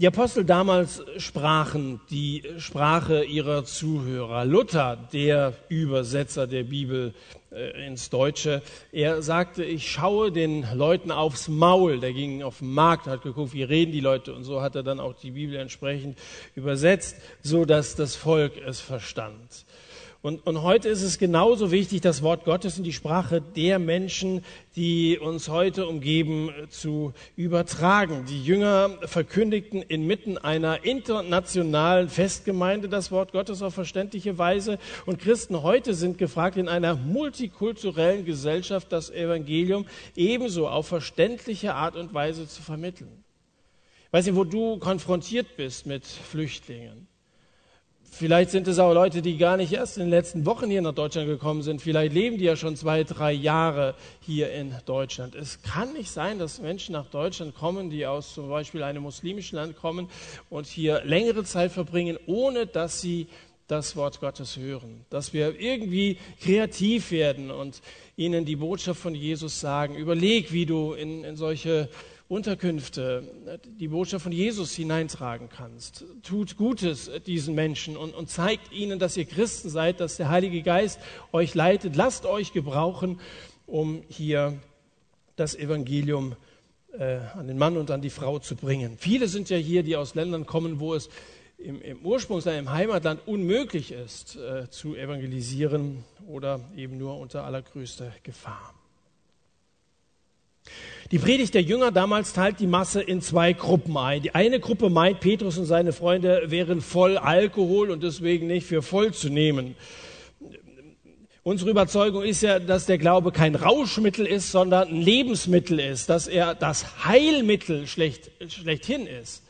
Die Apostel damals sprachen die Sprache ihrer Zuhörer. Luther, der Übersetzer der Bibel äh, ins Deutsche, er sagte, ich schaue den Leuten aufs Maul. Der ging auf den Markt, hat geguckt, wie reden die Leute und so hat er dann auch die Bibel entsprechend übersetzt, so dass das Volk es verstand. Und, und heute ist es genauso wichtig, das Wort Gottes in die Sprache der Menschen, die uns heute umgeben, zu übertragen. Die Jünger verkündigten inmitten einer internationalen Festgemeinde das Wort Gottes auf verständliche Weise. Und Christen heute sind gefragt, in einer multikulturellen Gesellschaft das Evangelium ebenso auf verständliche Art und Weise zu vermitteln. Weiß nicht, wo du konfrontiert bist mit Flüchtlingen Vielleicht sind es auch Leute, die gar nicht erst in den letzten Wochen hier nach Deutschland gekommen sind. Vielleicht leben die ja schon zwei, drei Jahre hier in Deutschland. Es kann nicht sein, dass Menschen nach Deutschland kommen, die aus zum Beispiel einem muslimischen Land kommen und hier längere Zeit verbringen, ohne dass sie das Wort Gottes hören. Dass wir irgendwie kreativ werden und ihnen die Botschaft von Jesus sagen. Überleg, wie du in, in solche Unterkünfte die Botschaft von Jesus hineintragen kannst. Tut Gutes diesen Menschen und, und zeigt ihnen, dass ihr Christen seid, dass der Heilige Geist euch leitet. Lasst euch gebrauchen, um hier das Evangelium äh, an den Mann und an die Frau zu bringen. Viele sind ja hier, die aus Ländern kommen, wo es im, im Ursprungsland, im Heimatland unmöglich ist, äh, zu evangelisieren oder eben nur unter allergrößter Gefahr. Die Predigt der Jünger damals teilt die Masse in zwei Gruppen ein. Die eine Gruppe meint, Petrus und seine Freunde wären voll Alkohol und deswegen nicht für voll zu nehmen. Unsere Überzeugung ist ja, dass der Glaube kein Rauschmittel ist, sondern ein Lebensmittel ist, dass er das Heilmittel schlecht, schlechthin ist.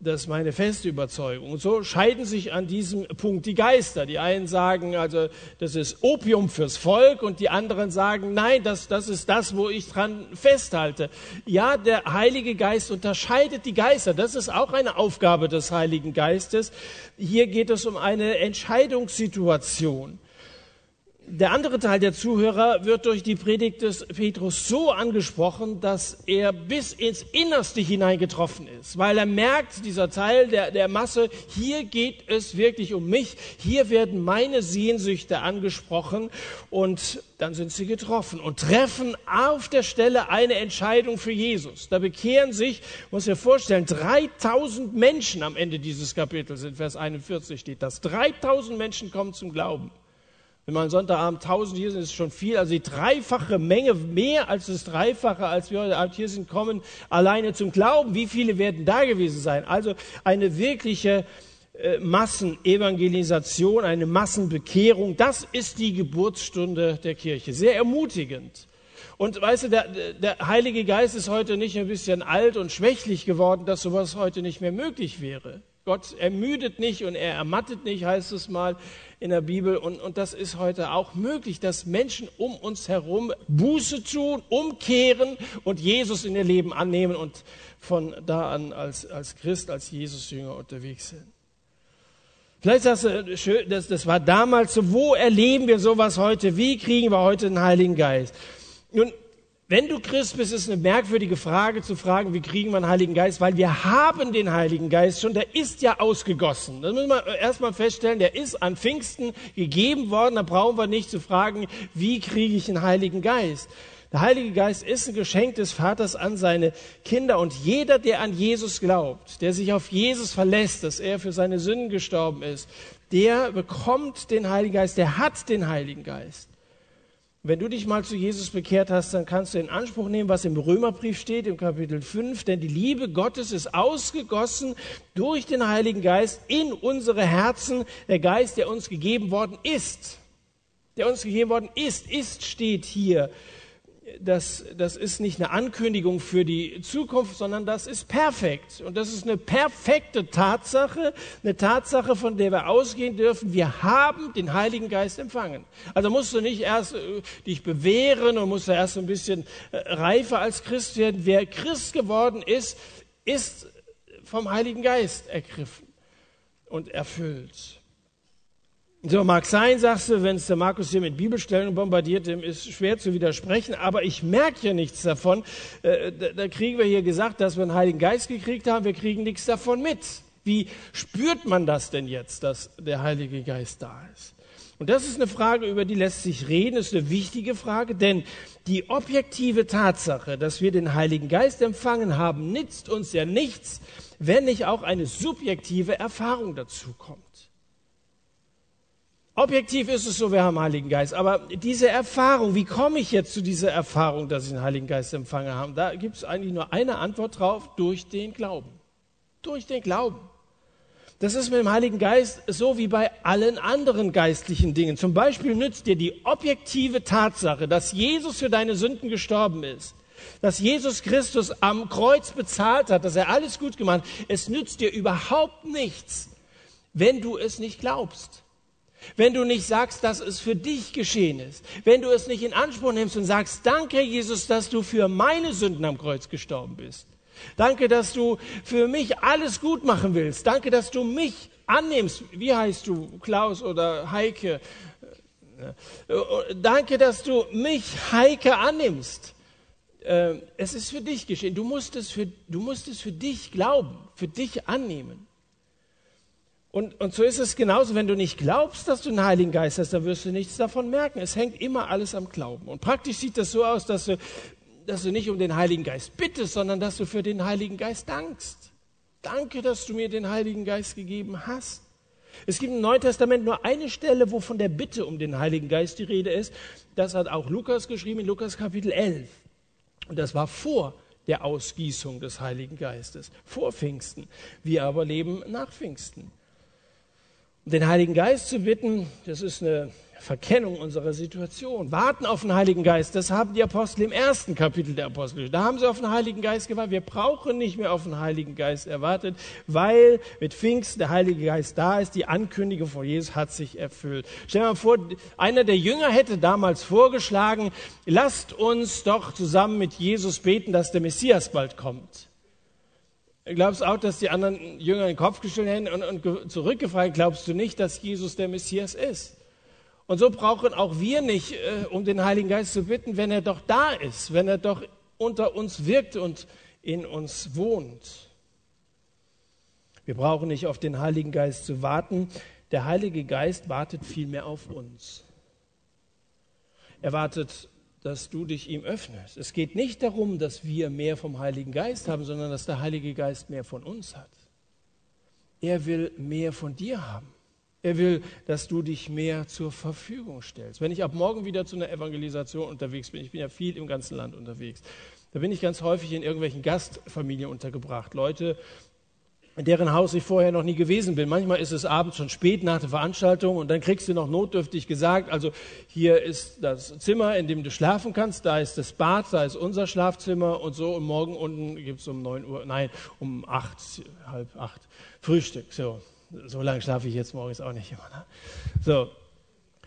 Das ist meine feste Überzeugung. Und so scheiden sich an diesem Punkt die Geister. Die einen sagen, also das ist Opium fürs Volk und die anderen sagen, nein, das, das ist das, wo ich dran festhalte. Ja, der Heilige Geist unterscheidet die Geister. Das ist auch eine Aufgabe des Heiligen Geistes. Hier geht es um eine Entscheidungssituation. Der andere Teil der Zuhörer wird durch die Predigt des Petrus so angesprochen, dass er bis ins Innerste hineingetroffen ist, weil er merkt, dieser Teil der, der Masse, hier geht es wirklich um mich, hier werden meine Sehnsüchte angesprochen und dann sind sie getroffen und treffen auf der Stelle eine Entscheidung für Jesus. Da bekehren sich, muss ich mir vorstellen, 3000 Menschen am Ende dieses Kapitels, in Vers 41 steht das, 3000 Menschen kommen zum Glauben. Wenn man Sonntagabend 1000 hier sind, ist es schon viel. Also die dreifache Menge, mehr als das Dreifache, als wir heute Abend hier sind, kommen alleine zum Glauben. Wie viele werden da gewesen sein? Also eine wirkliche äh, Massenevangelisation, eine Massenbekehrung. Das ist die Geburtsstunde der Kirche. Sehr ermutigend. Und weißt du, der, der Heilige Geist ist heute nicht ein bisschen alt und schwächlich geworden, dass sowas heute nicht mehr möglich wäre. Gott ermüdet nicht und er ermattet nicht, heißt es mal in der Bibel. Und, und das ist heute auch möglich, dass Menschen um uns herum Buße tun, umkehren und Jesus in ihr Leben annehmen und von da an als, als Christ, als Jesus-Jünger unterwegs sind. Vielleicht sagst du, schön, das, das war damals so, wo erleben wir sowas heute? Wie kriegen wir heute den Heiligen Geist? Nun, wenn du Christ bist, ist eine merkwürdige Frage zu fragen, wie kriegen wir den Heiligen Geist? Weil wir haben den Heiligen Geist schon, der ist ja ausgegossen. Das müssen wir erstmal feststellen, der ist an Pfingsten gegeben worden. Da brauchen wir nicht zu fragen, wie kriege ich den Heiligen Geist? Der Heilige Geist ist ein Geschenk des Vaters an seine Kinder und jeder, der an Jesus glaubt, der sich auf Jesus verlässt, dass er für seine Sünden gestorben ist, der bekommt den Heiligen Geist, der hat den Heiligen Geist. Wenn du dich mal zu Jesus bekehrt hast, dann kannst du in Anspruch nehmen, was im Römerbrief steht, im Kapitel 5, denn die Liebe Gottes ist ausgegossen durch den Heiligen Geist in unsere Herzen, der Geist, der uns gegeben worden ist. Der uns gegeben worden ist, ist steht hier das, das ist nicht eine Ankündigung für die Zukunft, sondern das ist perfekt. Und das ist eine perfekte Tatsache, eine Tatsache, von der wir ausgehen dürfen. Wir haben den Heiligen Geist empfangen. Also musst du nicht erst äh, dich bewähren und musst du erst ein bisschen äh, reifer als Christ werden. Wer Christ geworden ist, ist vom Heiligen Geist ergriffen und erfüllt. So mag sein, sagst du, wenn es der Markus hier mit Bibelstellen bombardiert, dem ist schwer zu widersprechen, aber ich merke ja nichts davon. Äh, da, da kriegen wir hier gesagt, dass wir einen Heiligen Geist gekriegt haben, wir kriegen nichts davon mit. Wie spürt man das denn jetzt, dass der Heilige Geist da ist? Und das ist eine Frage, über die lässt sich reden, ist eine wichtige Frage, denn die objektive Tatsache, dass wir den Heiligen Geist empfangen haben, nützt uns ja nichts, wenn nicht auch eine subjektive Erfahrung dazu kommt. Objektiv ist es so, wir haben Heiligen Geist. Aber diese Erfahrung, wie komme ich jetzt zu dieser Erfahrung, dass ich den Heiligen Geist empfangen habe? Da gibt es eigentlich nur eine Antwort drauf, durch den Glauben. Durch den Glauben. Das ist mit dem Heiligen Geist so wie bei allen anderen geistlichen Dingen. Zum Beispiel nützt dir die objektive Tatsache, dass Jesus für deine Sünden gestorben ist, dass Jesus Christus am Kreuz bezahlt hat, dass er alles gut gemacht hat. Es nützt dir überhaupt nichts, wenn du es nicht glaubst. Wenn du nicht sagst, dass es für dich geschehen ist, wenn du es nicht in Anspruch nimmst und sagst, danke Jesus, dass du für meine Sünden am Kreuz gestorben bist. Danke, dass du für mich alles gut machen willst. Danke, dass du mich annimmst. Wie heißt du? Klaus oder Heike? Danke, dass du mich, Heike, annimmst. Äh, es ist für dich geschehen. Du musst es für, du musst es für dich glauben, für dich annehmen. Und, und so ist es genauso, wenn du nicht glaubst, dass du einen Heiligen Geist hast, dann wirst du nichts davon merken. Es hängt immer alles am Glauben. Und praktisch sieht das so aus, dass du, dass du nicht um den Heiligen Geist bittest, sondern dass du für den Heiligen Geist dankst. Danke, dass du mir den Heiligen Geist gegeben hast. Es gibt im Neuen Testament nur eine Stelle, wo von der Bitte um den Heiligen Geist die Rede ist. Das hat auch Lukas geschrieben in Lukas Kapitel 11. Und das war vor der Ausgießung des Heiligen Geistes, vor Pfingsten. Wir aber leben nach Pfingsten den Heiligen Geist zu bitten, das ist eine Verkennung unserer Situation. Warten auf den Heiligen Geist, das haben die Apostel im ersten Kapitel der Apostel. Da haben sie auf den Heiligen Geist gewartet. Wir brauchen nicht mehr auf den Heiligen Geist erwartet, weil mit Pfingsten der Heilige Geist da ist. Die Ankündigung von Jesus hat sich erfüllt. Stell dir mal vor, einer der Jünger hätte damals vorgeschlagen, lasst uns doch zusammen mit Jesus beten, dass der Messias bald kommt glaubst auch, dass die anderen Jünger den Kopf gestellt hätten und, und zurückgefragt, glaubst du nicht, dass Jesus der Messias ist? Und so brauchen auch wir nicht, äh, um den Heiligen Geist zu bitten, wenn er doch da ist, wenn er doch unter uns wirkt und in uns wohnt. Wir brauchen nicht auf den Heiligen Geist zu warten. Der Heilige Geist wartet vielmehr auf uns. Er wartet dass du dich ihm öffnest. Es geht nicht darum, dass wir mehr vom Heiligen Geist haben, sondern dass der Heilige Geist mehr von uns hat. Er will mehr von dir haben. Er will, dass du dich mehr zur Verfügung stellst. Wenn ich ab morgen wieder zu einer Evangelisation unterwegs bin, ich bin ja viel im ganzen Land unterwegs, da bin ich ganz häufig in irgendwelchen Gastfamilien untergebracht. Leute, in deren Haus ich vorher noch nie gewesen bin. Manchmal ist es abends schon spät nach der Veranstaltung und dann kriegst du noch notdürftig gesagt, also hier ist das Zimmer, in dem du schlafen kannst, da ist das Bad, da ist unser Schlafzimmer und so und morgen unten gibt es um neun Uhr, nein, um acht, halb acht Frühstück. So, so lange schlafe ich jetzt morgens auch nicht immer. Ne? So,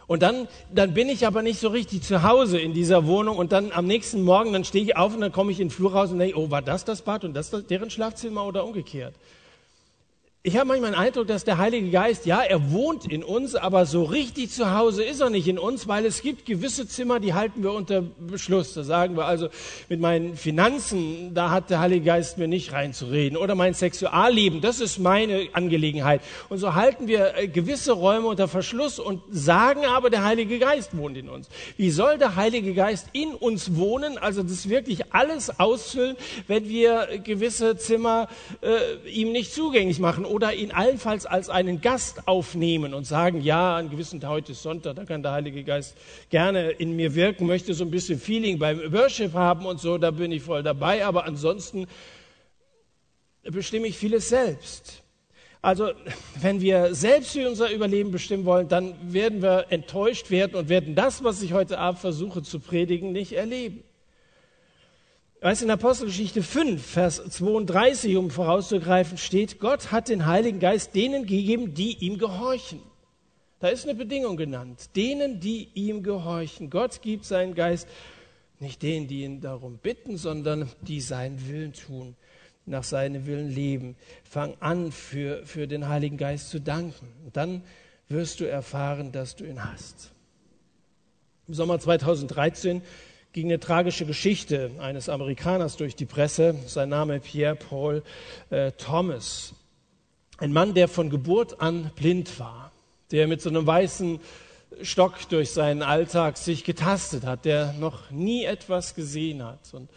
und dann, dann bin ich aber nicht so richtig zu Hause in dieser Wohnung und dann am nächsten Morgen, dann stehe ich auf und dann komme ich in den Flur raus und denke, oh, war das das Bad und das deren Schlafzimmer oder umgekehrt? Ich habe manchmal den Eindruck, dass der Heilige Geist, ja, er wohnt in uns, aber so richtig zu Hause ist er nicht in uns, weil es gibt gewisse Zimmer, die halten wir unter Beschluss. Da sagen wir also, mit meinen Finanzen, da hat der Heilige Geist mir nicht reinzureden. Oder mein Sexualleben, das ist meine Angelegenheit. Und so halten wir äh, gewisse Räume unter Verschluss und sagen aber, der Heilige Geist wohnt in uns. Wie soll der Heilige Geist in uns wohnen, also das wirklich alles ausfüllen, wenn wir gewisse Zimmer äh, ihm nicht zugänglich machen? Oder ihn allenfalls als einen Gast aufnehmen und sagen, ja, an gewissen Tag, heute ist Sonntag, da kann der Heilige Geist gerne in mir wirken, möchte so ein bisschen Feeling beim Worship haben und so, da bin ich voll dabei, aber ansonsten bestimme ich vieles selbst. Also, wenn wir selbst für unser Überleben bestimmen wollen, dann werden wir enttäuscht werden und werden das, was ich heute Abend versuche zu predigen, nicht erleben. Weißt in Apostelgeschichte 5, Vers 32, um vorauszugreifen, steht, Gott hat den Heiligen Geist denen gegeben, die ihm gehorchen. Da ist eine Bedingung genannt. Denen, die ihm gehorchen. Gott gibt seinen Geist nicht denen, die ihn darum bitten, sondern die seinen Willen tun, nach seinem Willen leben. Fang an, für, für den Heiligen Geist zu danken. Und dann wirst du erfahren, dass du ihn hast. Im Sommer 2013 ging eine tragische Geschichte eines Amerikaners durch die Presse. Sein Name Pierre Paul äh, Thomas. Ein Mann, der von Geburt an blind war, der mit so einem weißen Stock durch seinen Alltag sich getastet hat, der noch nie etwas gesehen hat. Und,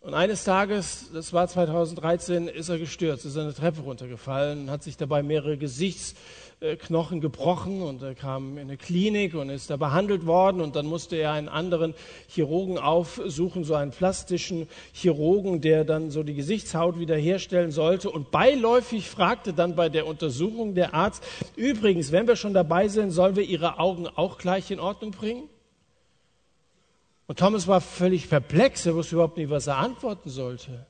und eines Tages, das war 2013, ist er gestürzt, ist eine Treppe runtergefallen, hat sich dabei mehrere Gesichts Knochen gebrochen und er kam in eine Klinik und ist da behandelt worden und dann musste er einen anderen Chirurgen aufsuchen, so einen plastischen Chirurgen, der dann so die Gesichtshaut wiederherstellen sollte und beiläufig fragte dann bei der Untersuchung der Arzt, übrigens, wenn wir schon dabei sind, sollen wir Ihre Augen auch gleich in Ordnung bringen? Und Thomas war völlig perplex, er wusste überhaupt nicht, was er antworten sollte.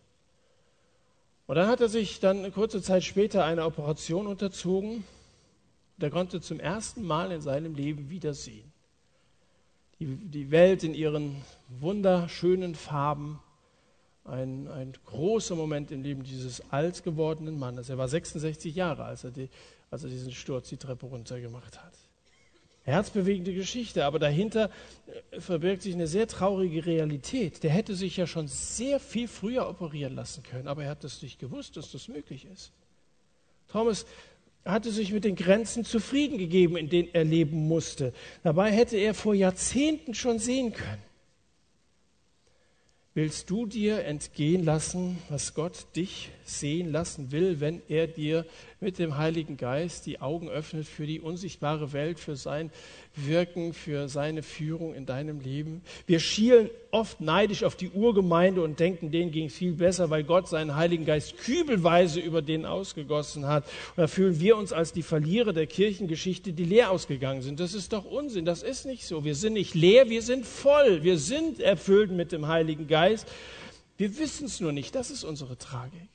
Und dann hat er sich dann eine kurze Zeit später einer Operation unterzogen der konnte zum ersten Mal in seinem Leben wiedersehen. Die, die Welt in ihren wunderschönen Farben. Ein, ein großer Moment im Leben dieses alt gewordenen Mannes. Er war 66 Jahre, als er, die, als er diesen Sturz die Treppe runtergemacht hat. Herzbewegende Geschichte, aber dahinter äh, verbirgt sich eine sehr traurige Realität. Der hätte sich ja schon sehr viel früher operieren lassen können, aber er hat es nicht gewusst, dass das möglich ist. Thomas er hatte sich mit den Grenzen zufrieden gegeben, in denen er leben musste. Dabei hätte er vor Jahrzehnten schon sehen können. Willst du dir entgehen lassen, was Gott dich sehen lassen will, wenn er dir mit dem Heiligen Geist die Augen öffnet für die unsichtbare Welt, für sein Wirken, für seine Führung in deinem Leben. Wir schielen oft neidisch auf die Urgemeinde und denken, denen ging es viel besser, weil Gott seinen Heiligen Geist kübelweise über denen ausgegossen hat. Und da fühlen wir uns als die Verlierer der Kirchengeschichte, die leer ausgegangen sind. Das ist doch Unsinn. Das ist nicht so. Wir sind nicht leer, wir sind voll. Wir sind erfüllt mit dem Heiligen Geist. Wir wissen es nur nicht. Das ist unsere Tragik.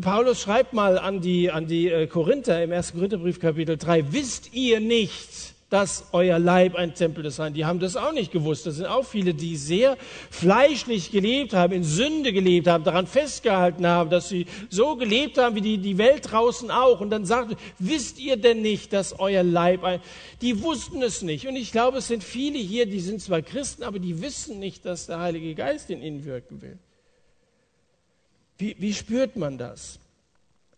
Paulus schreibt mal an die, an die äh, Korinther im 1. Korintherbrief Kapitel 3, wisst ihr nicht, dass euer Leib ein Tempel des Herrn. Die haben das auch nicht gewusst. Das sind auch viele, die sehr fleischlich gelebt haben, in Sünde gelebt haben, daran festgehalten haben, dass sie so gelebt haben wie die, die Welt draußen auch. Und dann sagt, wisst ihr denn nicht, dass euer Leib ein, die wussten es nicht. Und ich glaube, es sind viele hier, die sind zwar Christen, aber die wissen nicht, dass der Heilige Geist in ihnen wirken will. Wie, wie spürt man das?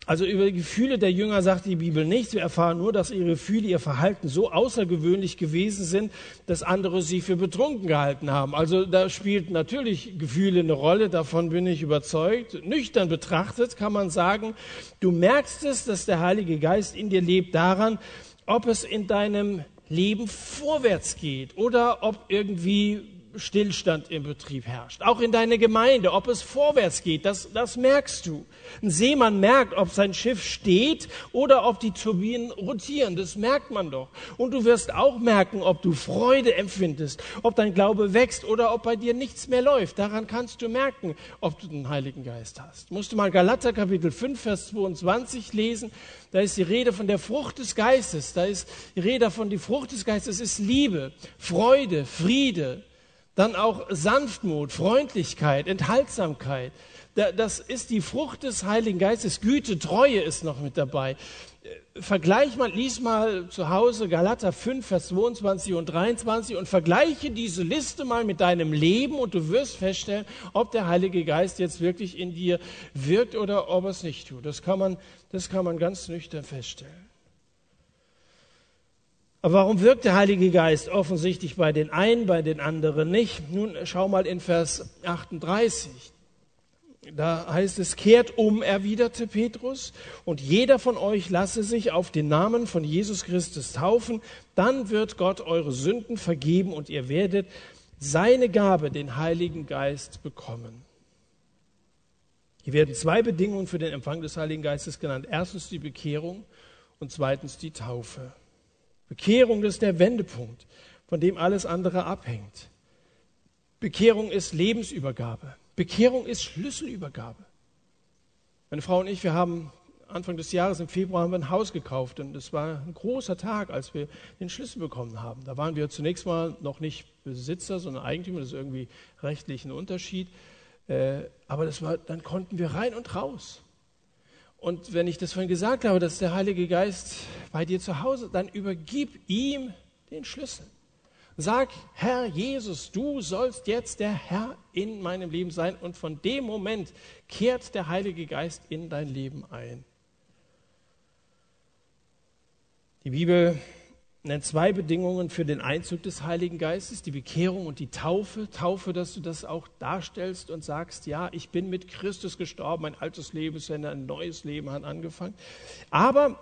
Also über die Gefühle der Jünger sagt die Bibel nichts. Wir erfahren nur, dass ihre Gefühle, ihr Verhalten so außergewöhnlich gewesen sind, dass andere sie für betrunken gehalten haben. Also da spielt natürlich Gefühle eine Rolle, davon bin ich überzeugt. Nüchtern betrachtet kann man sagen, du merkst es, dass der Heilige Geist in dir lebt daran, ob es in deinem Leben vorwärts geht oder ob irgendwie Stillstand im Betrieb herrscht. Auch in deiner Gemeinde, ob es vorwärts geht, das, das merkst du. Ein Seemann merkt, ob sein Schiff steht oder ob die Turbinen rotieren. Das merkt man doch. Und du wirst auch merken, ob du Freude empfindest, ob dein Glaube wächst oder ob bei dir nichts mehr läuft. Daran kannst du merken, ob du den Heiligen Geist hast. Musst du mal Galater Kapitel 5, Vers 22 lesen. Da ist die Rede von der Frucht des Geistes. Da ist die Rede von die Frucht des Geistes ist Liebe, Freude, Friede, dann auch Sanftmut, Freundlichkeit, Enthaltsamkeit, Das ist die Frucht des Heiligen Geistes. Güte, Treue ist noch mit dabei. Vergleich mal, lies mal zu Hause Galater 5, Vers 22 und 23 und vergleiche diese Liste mal mit deinem Leben und du wirst feststellen, ob der Heilige Geist jetzt wirklich in dir wirkt oder ob er es nicht tut. Das kann man, das kann man ganz nüchtern feststellen. Aber warum wirkt der Heilige Geist offensichtlich bei den einen, bei den anderen nicht? Nun schau mal in Vers 38. Da heißt es, kehrt um, erwiderte Petrus, und jeder von euch lasse sich auf den Namen von Jesus Christus taufen, dann wird Gott eure Sünden vergeben und ihr werdet seine Gabe, den Heiligen Geist, bekommen. Hier werden zwei Bedingungen für den Empfang des Heiligen Geistes genannt. Erstens die Bekehrung und zweitens die Taufe. Bekehrung ist der Wendepunkt, von dem alles andere abhängt. Bekehrung ist Lebensübergabe. Bekehrung ist Schlüsselübergabe. Meine Frau und ich, wir haben Anfang des Jahres im Februar haben wir ein Haus gekauft und es war ein großer Tag, als wir den Schlüssel bekommen haben. Da waren wir zunächst mal noch nicht Besitzer, sondern Eigentümer. Das ist irgendwie rechtlich ein Unterschied. Äh, aber das war, dann konnten wir rein und raus. Und wenn ich das vorhin gesagt habe, dass der Heilige Geist bei dir zu Hause, dann übergib ihm den Schlüssel. Sag, Herr Jesus, du sollst jetzt der Herr in meinem Leben sein. Und von dem Moment kehrt der Heilige Geist in dein Leben ein. Die Bibel nennt zwei Bedingungen für den Einzug des Heiligen Geistes, die Bekehrung und die Taufe. Taufe, dass du das auch darstellst und sagst, ja, ich bin mit Christus gestorben, mein altes Leben ist Ende, ein neues Leben hat angefangen. Aber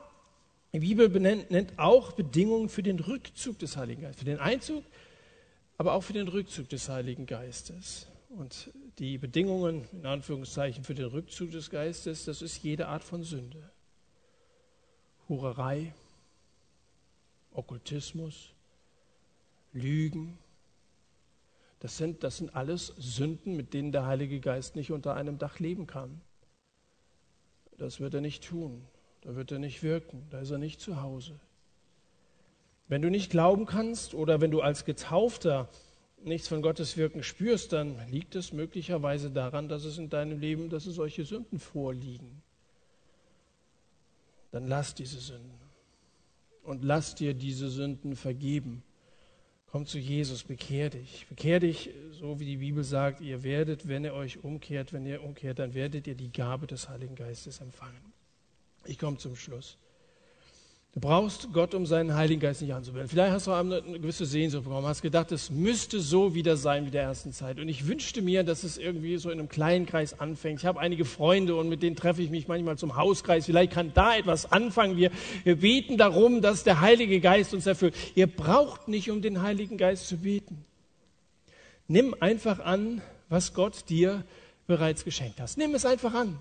die Bibel benennt, nennt auch Bedingungen für den Rückzug des Heiligen Geistes, für den Einzug, aber auch für den Rückzug des Heiligen Geistes. Und die Bedingungen, in Anführungszeichen, für den Rückzug des Geistes, das ist jede Art von Sünde. Hurerei, Okkultismus, Lügen. Das sind, das sind alles Sünden, mit denen der Heilige Geist nicht unter einem Dach leben kann. Das wird er nicht tun. Da wird er nicht wirken, da ist er nicht zu Hause. Wenn du nicht glauben kannst oder wenn du als Getaufter nichts von Gottes Wirken spürst, dann liegt es möglicherweise daran, dass es in deinem Leben, dass es solche Sünden vorliegen. Dann lass diese Sünden und lass dir diese Sünden vergeben. Komm zu Jesus, bekehr dich. Bekehr dich, so wie die Bibel sagt, ihr werdet, wenn ihr euch umkehrt, wenn ihr umkehrt, dann werdet ihr die Gabe des Heiligen Geistes empfangen. Ich komme zum Schluss. Du brauchst Gott, um seinen Heiligen Geist nicht anzuwenden. Vielleicht hast du eine gewisse Sehnsucht bekommen, hast gedacht, es müsste so wieder sein wie der ersten Zeit. Und ich wünschte mir, dass es irgendwie so in einem kleinen Kreis anfängt. Ich habe einige Freunde und mit denen treffe ich mich manchmal zum Hauskreis. Vielleicht kann da etwas anfangen. Wir, wir beten darum, dass der Heilige Geist uns erfüllt. Ihr braucht nicht, um den Heiligen Geist zu beten. Nimm einfach an, was Gott dir bereits geschenkt hat. Nimm es einfach an.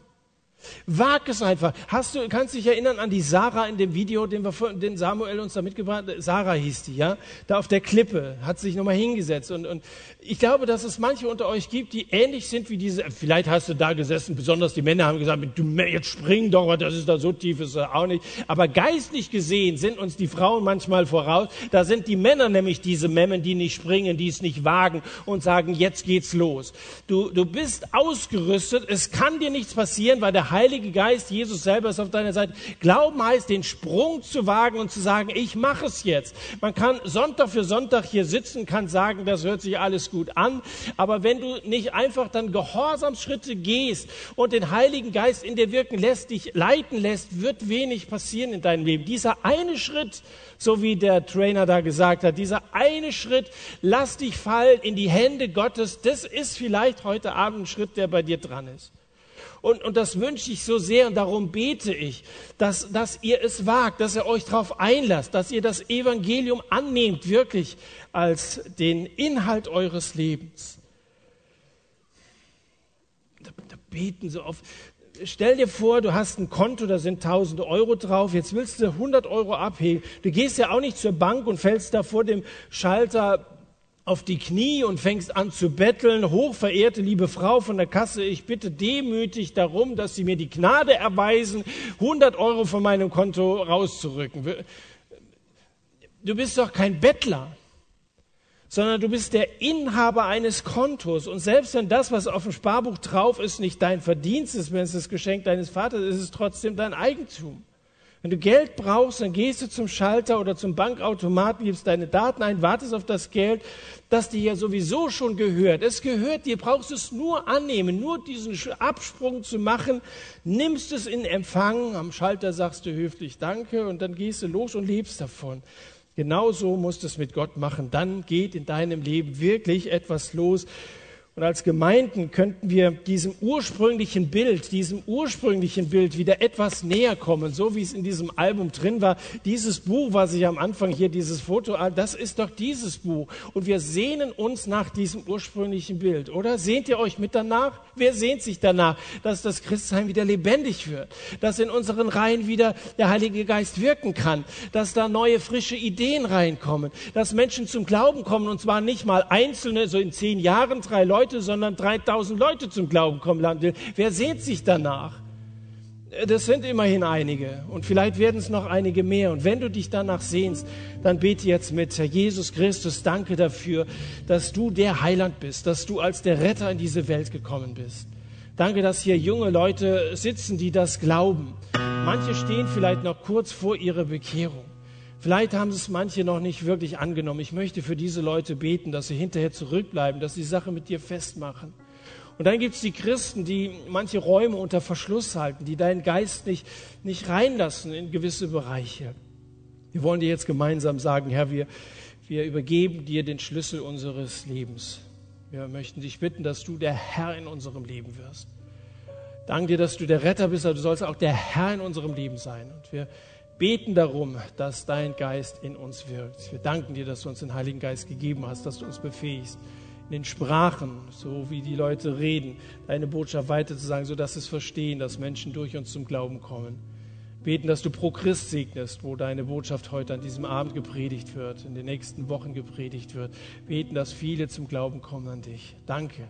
Wag es einfach. Hast du, kannst dich erinnern an die Sarah in dem Video, den, wir, den Samuel uns da mitgebracht hat? Sarah hieß die, ja? Da auf der Klippe hat sich nochmal hingesetzt. Und, und ich glaube, dass es manche unter euch gibt, die ähnlich sind wie diese. Vielleicht hast du da gesessen, besonders die Männer haben gesagt, du, jetzt spring doch, das ist da so tief, ist er auch nicht. Aber geistlich gesehen sind uns die Frauen manchmal voraus. Da sind die Männer nämlich diese Memmen, die nicht springen, die es nicht wagen und sagen, jetzt geht's los. Du, du bist ausgerüstet, es kann dir nichts passieren, weil der Heilige Geist, Jesus selber ist auf deiner Seite. Glauben heißt, den Sprung zu wagen und zu sagen, ich mache es jetzt. Man kann Sonntag für Sonntag hier sitzen, kann sagen, das hört sich alles gut an. Aber wenn du nicht einfach dann Gehorsamsschritte gehst und den Heiligen Geist in dir wirken lässt, dich leiten lässt, wird wenig passieren in deinem Leben. Dieser eine Schritt, so wie der Trainer da gesagt hat, dieser eine Schritt, lass dich fallen in die Hände Gottes, das ist vielleicht heute Abend ein Schritt, der bei dir dran ist. Und, und das wünsche ich so sehr und darum bete ich, dass, dass ihr es wagt, dass ihr euch darauf einlasst, dass ihr das Evangelium annehmt, wirklich als den Inhalt eures Lebens. Da, da beten so auf. Stell dir vor, du hast ein Konto, da sind tausende Euro drauf, jetzt willst du 100 Euro abheben. Du gehst ja auch nicht zur Bank und fällst da vor dem Schalter auf die Knie und fängst an zu betteln, hochverehrte liebe Frau von der Kasse, ich bitte demütig darum, dass Sie mir die Gnade erweisen, 100 Euro von meinem Konto rauszurücken. Du bist doch kein Bettler, sondern du bist der Inhaber eines Kontos. Und selbst wenn das, was auf dem Sparbuch drauf ist, nicht dein Verdienst ist, wenn es das Geschenk deines Vaters ist, ist es trotzdem dein Eigentum. Wenn du Geld brauchst, dann gehst du zum Schalter oder zum Bankautomaten, gibst deine Daten ein, wartest auf das Geld, das dir ja sowieso schon gehört. Es gehört dir, brauchst es nur annehmen, nur diesen Absprung zu machen, nimmst es in Empfang, am Schalter sagst du höflich Danke und dann gehst du los und lebst davon. Genauso musst du es mit Gott machen. Dann geht in deinem Leben wirklich etwas los, und als Gemeinden könnten wir diesem ursprünglichen Bild, diesem ursprünglichen Bild wieder etwas näher kommen, so wie es in diesem Album drin war. Dieses Buch, was ich am Anfang hier, dieses Foto, das ist doch dieses Buch. Und wir sehnen uns nach diesem ursprünglichen Bild, oder? Sehnt ihr euch mit danach? Wer sehnt sich danach, dass das Christsein wieder lebendig wird? Dass in unseren Reihen wieder der Heilige Geist wirken kann? Dass da neue, frische Ideen reinkommen? Dass Menschen zum Glauben kommen und zwar nicht mal einzelne, so in zehn Jahren drei Leute, Leute, sondern 3000 Leute zum Glauben kommen lassen Wer sehnt sich danach? Das sind immerhin einige und vielleicht werden es noch einige mehr. Und wenn du dich danach sehnst, dann bete jetzt mit, Herr Jesus Christus, danke dafür, dass du der Heiland bist, dass du als der Retter in diese Welt gekommen bist. Danke, dass hier junge Leute sitzen, die das glauben. Manche stehen vielleicht noch kurz vor ihrer Bekehrung. Vielleicht haben es manche noch nicht wirklich angenommen. Ich möchte für diese Leute beten, dass sie hinterher zurückbleiben, dass sie die Sache mit dir festmachen. Und dann gibt es die Christen, die manche Räume unter Verschluss halten, die deinen Geist nicht, nicht reinlassen in gewisse Bereiche. Wir wollen dir jetzt gemeinsam sagen, Herr, wir, wir übergeben dir den Schlüssel unseres Lebens. Wir möchten dich bitten, dass du der Herr in unserem Leben wirst. Danke dir, dass du der Retter bist, aber du sollst auch der Herr in unserem Leben sein. Und wir beten darum, dass dein Geist in uns wirkt. Wir danken dir, dass du uns den Heiligen Geist gegeben hast, dass du uns befähigst, in den Sprachen, so wie die Leute reden, deine Botschaft weiterzusagen, sodass es verstehen, dass Menschen durch uns zum Glauben kommen. Beten, dass du pro Christ segnest, wo deine Botschaft heute an diesem Abend gepredigt wird, in den nächsten Wochen gepredigt wird. Beten, dass viele zum Glauben kommen an dich. Danke,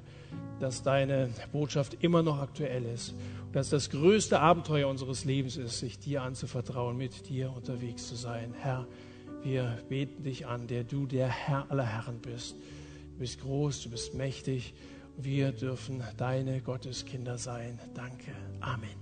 dass deine Botschaft immer noch aktuell ist dass das größte Abenteuer unseres Lebens ist, sich dir anzuvertrauen, mit dir unterwegs zu sein. Herr, wir beten dich an, der du der Herr aller Herren bist. Du bist groß, du bist mächtig. Wir dürfen deine Gotteskinder sein. Danke. Amen.